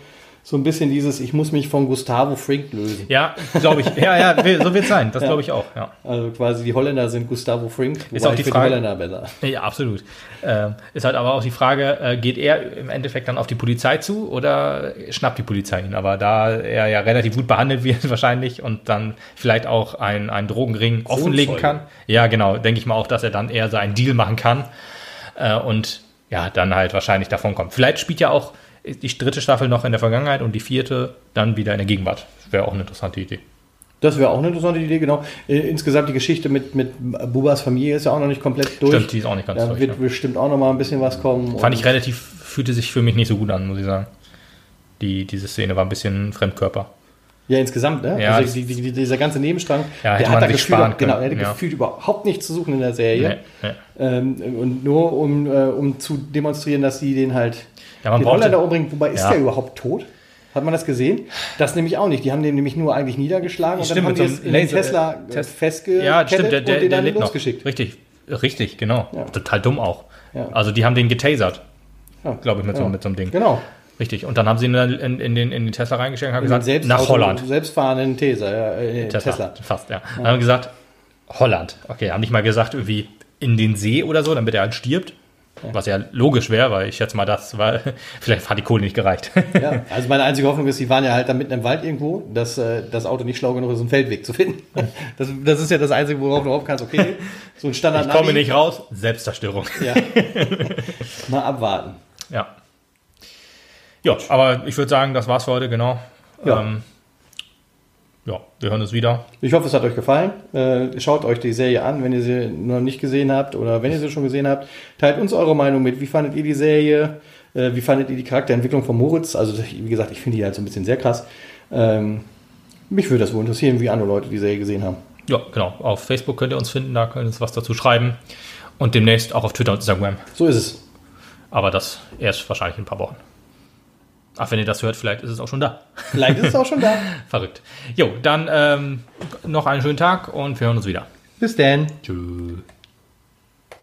so ein bisschen dieses, ich muss mich von Gustavo Frink lösen. Ja, glaube ich. Ja, ja, so wird es sein. Das ja. glaube ich auch. Ja. Also quasi die Holländer sind Gustavo Frink, ist auch die Frage, die Holländer besser. Ja, absolut. Ähm, ist halt aber auch die Frage, äh, geht er im Endeffekt dann auf die Polizei zu oder schnappt die Polizei ihn? Aber da er ja relativ gut behandelt wird [laughs] wahrscheinlich und dann vielleicht auch einen, einen Drogenring offenlegen kann. Ja, genau. Denke ich mal auch, dass er dann eher so einen Deal machen kann äh, und ja, dann halt wahrscheinlich davon kommt. Vielleicht spielt ja auch die dritte Staffel noch in der Vergangenheit und die vierte dann wieder in der Gegenwart. Wäre auch eine interessante Idee. Das wäre auch eine interessante Idee, genau. Äh, insgesamt die Geschichte mit, mit Bubas Familie ist ja auch noch nicht komplett durch. Stimmt, die ist auch nicht ganz da durch. Da wird ja. bestimmt auch noch mal ein bisschen was kommen. Fand ich relativ, fühlte sich für mich nicht so gut an, muss ich sagen. Die, diese Szene war ein bisschen Fremdkörper. Ja, insgesamt, ne? Ja, also die, die, dieser ganze Nebenstrang, ja, der hat da gefühlt, genau, der ja. gefühlt überhaupt nichts zu suchen in der Serie. Nee, nee. Ähm, und nur um, äh, um zu demonstrieren, dass sie den halt ja, man den Holländer umbringen. Wobei, ist ja. der überhaupt tot? Hat man das gesehen? Das nämlich auch nicht. Die haben den nämlich nur eigentlich niedergeschlagen und dann haben die in den Tesla äh, festgekettet ja, stimmt, der, der, und den der dann losgeschickt. Noch. Richtig, richtig, genau. Ja. Total dumm auch. Ja. Also die haben den getasert, glaube ich, mit, so, mit so einem Ding. Genau. Richtig. Und dann haben sie ihn in, in, den, in den Tesla reingesteckt und haben gesagt, selbst nach Holland. Selbstfahrenden Taser, äh, Tesla, Tesla. Fast, ja. Dann haben gesagt, Holland. Okay, haben nicht mal gesagt, irgendwie in den See oder so, damit er halt stirbt. Was ja logisch wäre, weil ich schätze mal, das war, [laughs] vielleicht hat die Kohle nicht gereicht. [laughs] Ja, also meine einzige Hoffnung ist, die waren ja halt da mitten im Wald irgendwo, dass äh, das Auto nicht schlau genug ist, einen Feldweg zu finden. [laughs] Das, das ist ja das Einzige, worauf du hoffen kannst, okay, so ein Standard. Ich komme nicht raus, Selbstzerstörung. Ja. Mal abwarten. Ja. Ja, aber ich würde sagen, das war's für heute, genau. Ja. Ähm, ja, wir hören uns wieder. Ich hoffe, es hat euch gefallen. Äh, schaut euch die Serie an, wenn ihr sie noch nicht gesehen habt oder wenn ihr sie schon gesehen habt. Teilt uns eure Meinung mit. Wie fandet ihr die Serie? Äh, wie fandet ihr die Charakterentwicklung von Moritz? Also, wie gesagt, ich finde die halt so ein bisschen sehr krass. Ähm, mich würde das wohl interessieren, wie andere Leute die Serie gesehen haben. Ja, genau. Auf Facebook könnt ihr uns finden, da könnt ihr uns was dazu schreiben. Und demnächst auch auf Twitter und Instagram. So ist es. Aber das erst wahrscheinlich in ein paar Wochen. Ach, wenn ihr das hört, vielleicht ist es auch schon da. Vielleicht ist es auch schon da. [laughs] Verrückt. Jo, dann ähm, noch einen schönen Tag und wir hören uns wieder. Bis dann. Tschüss.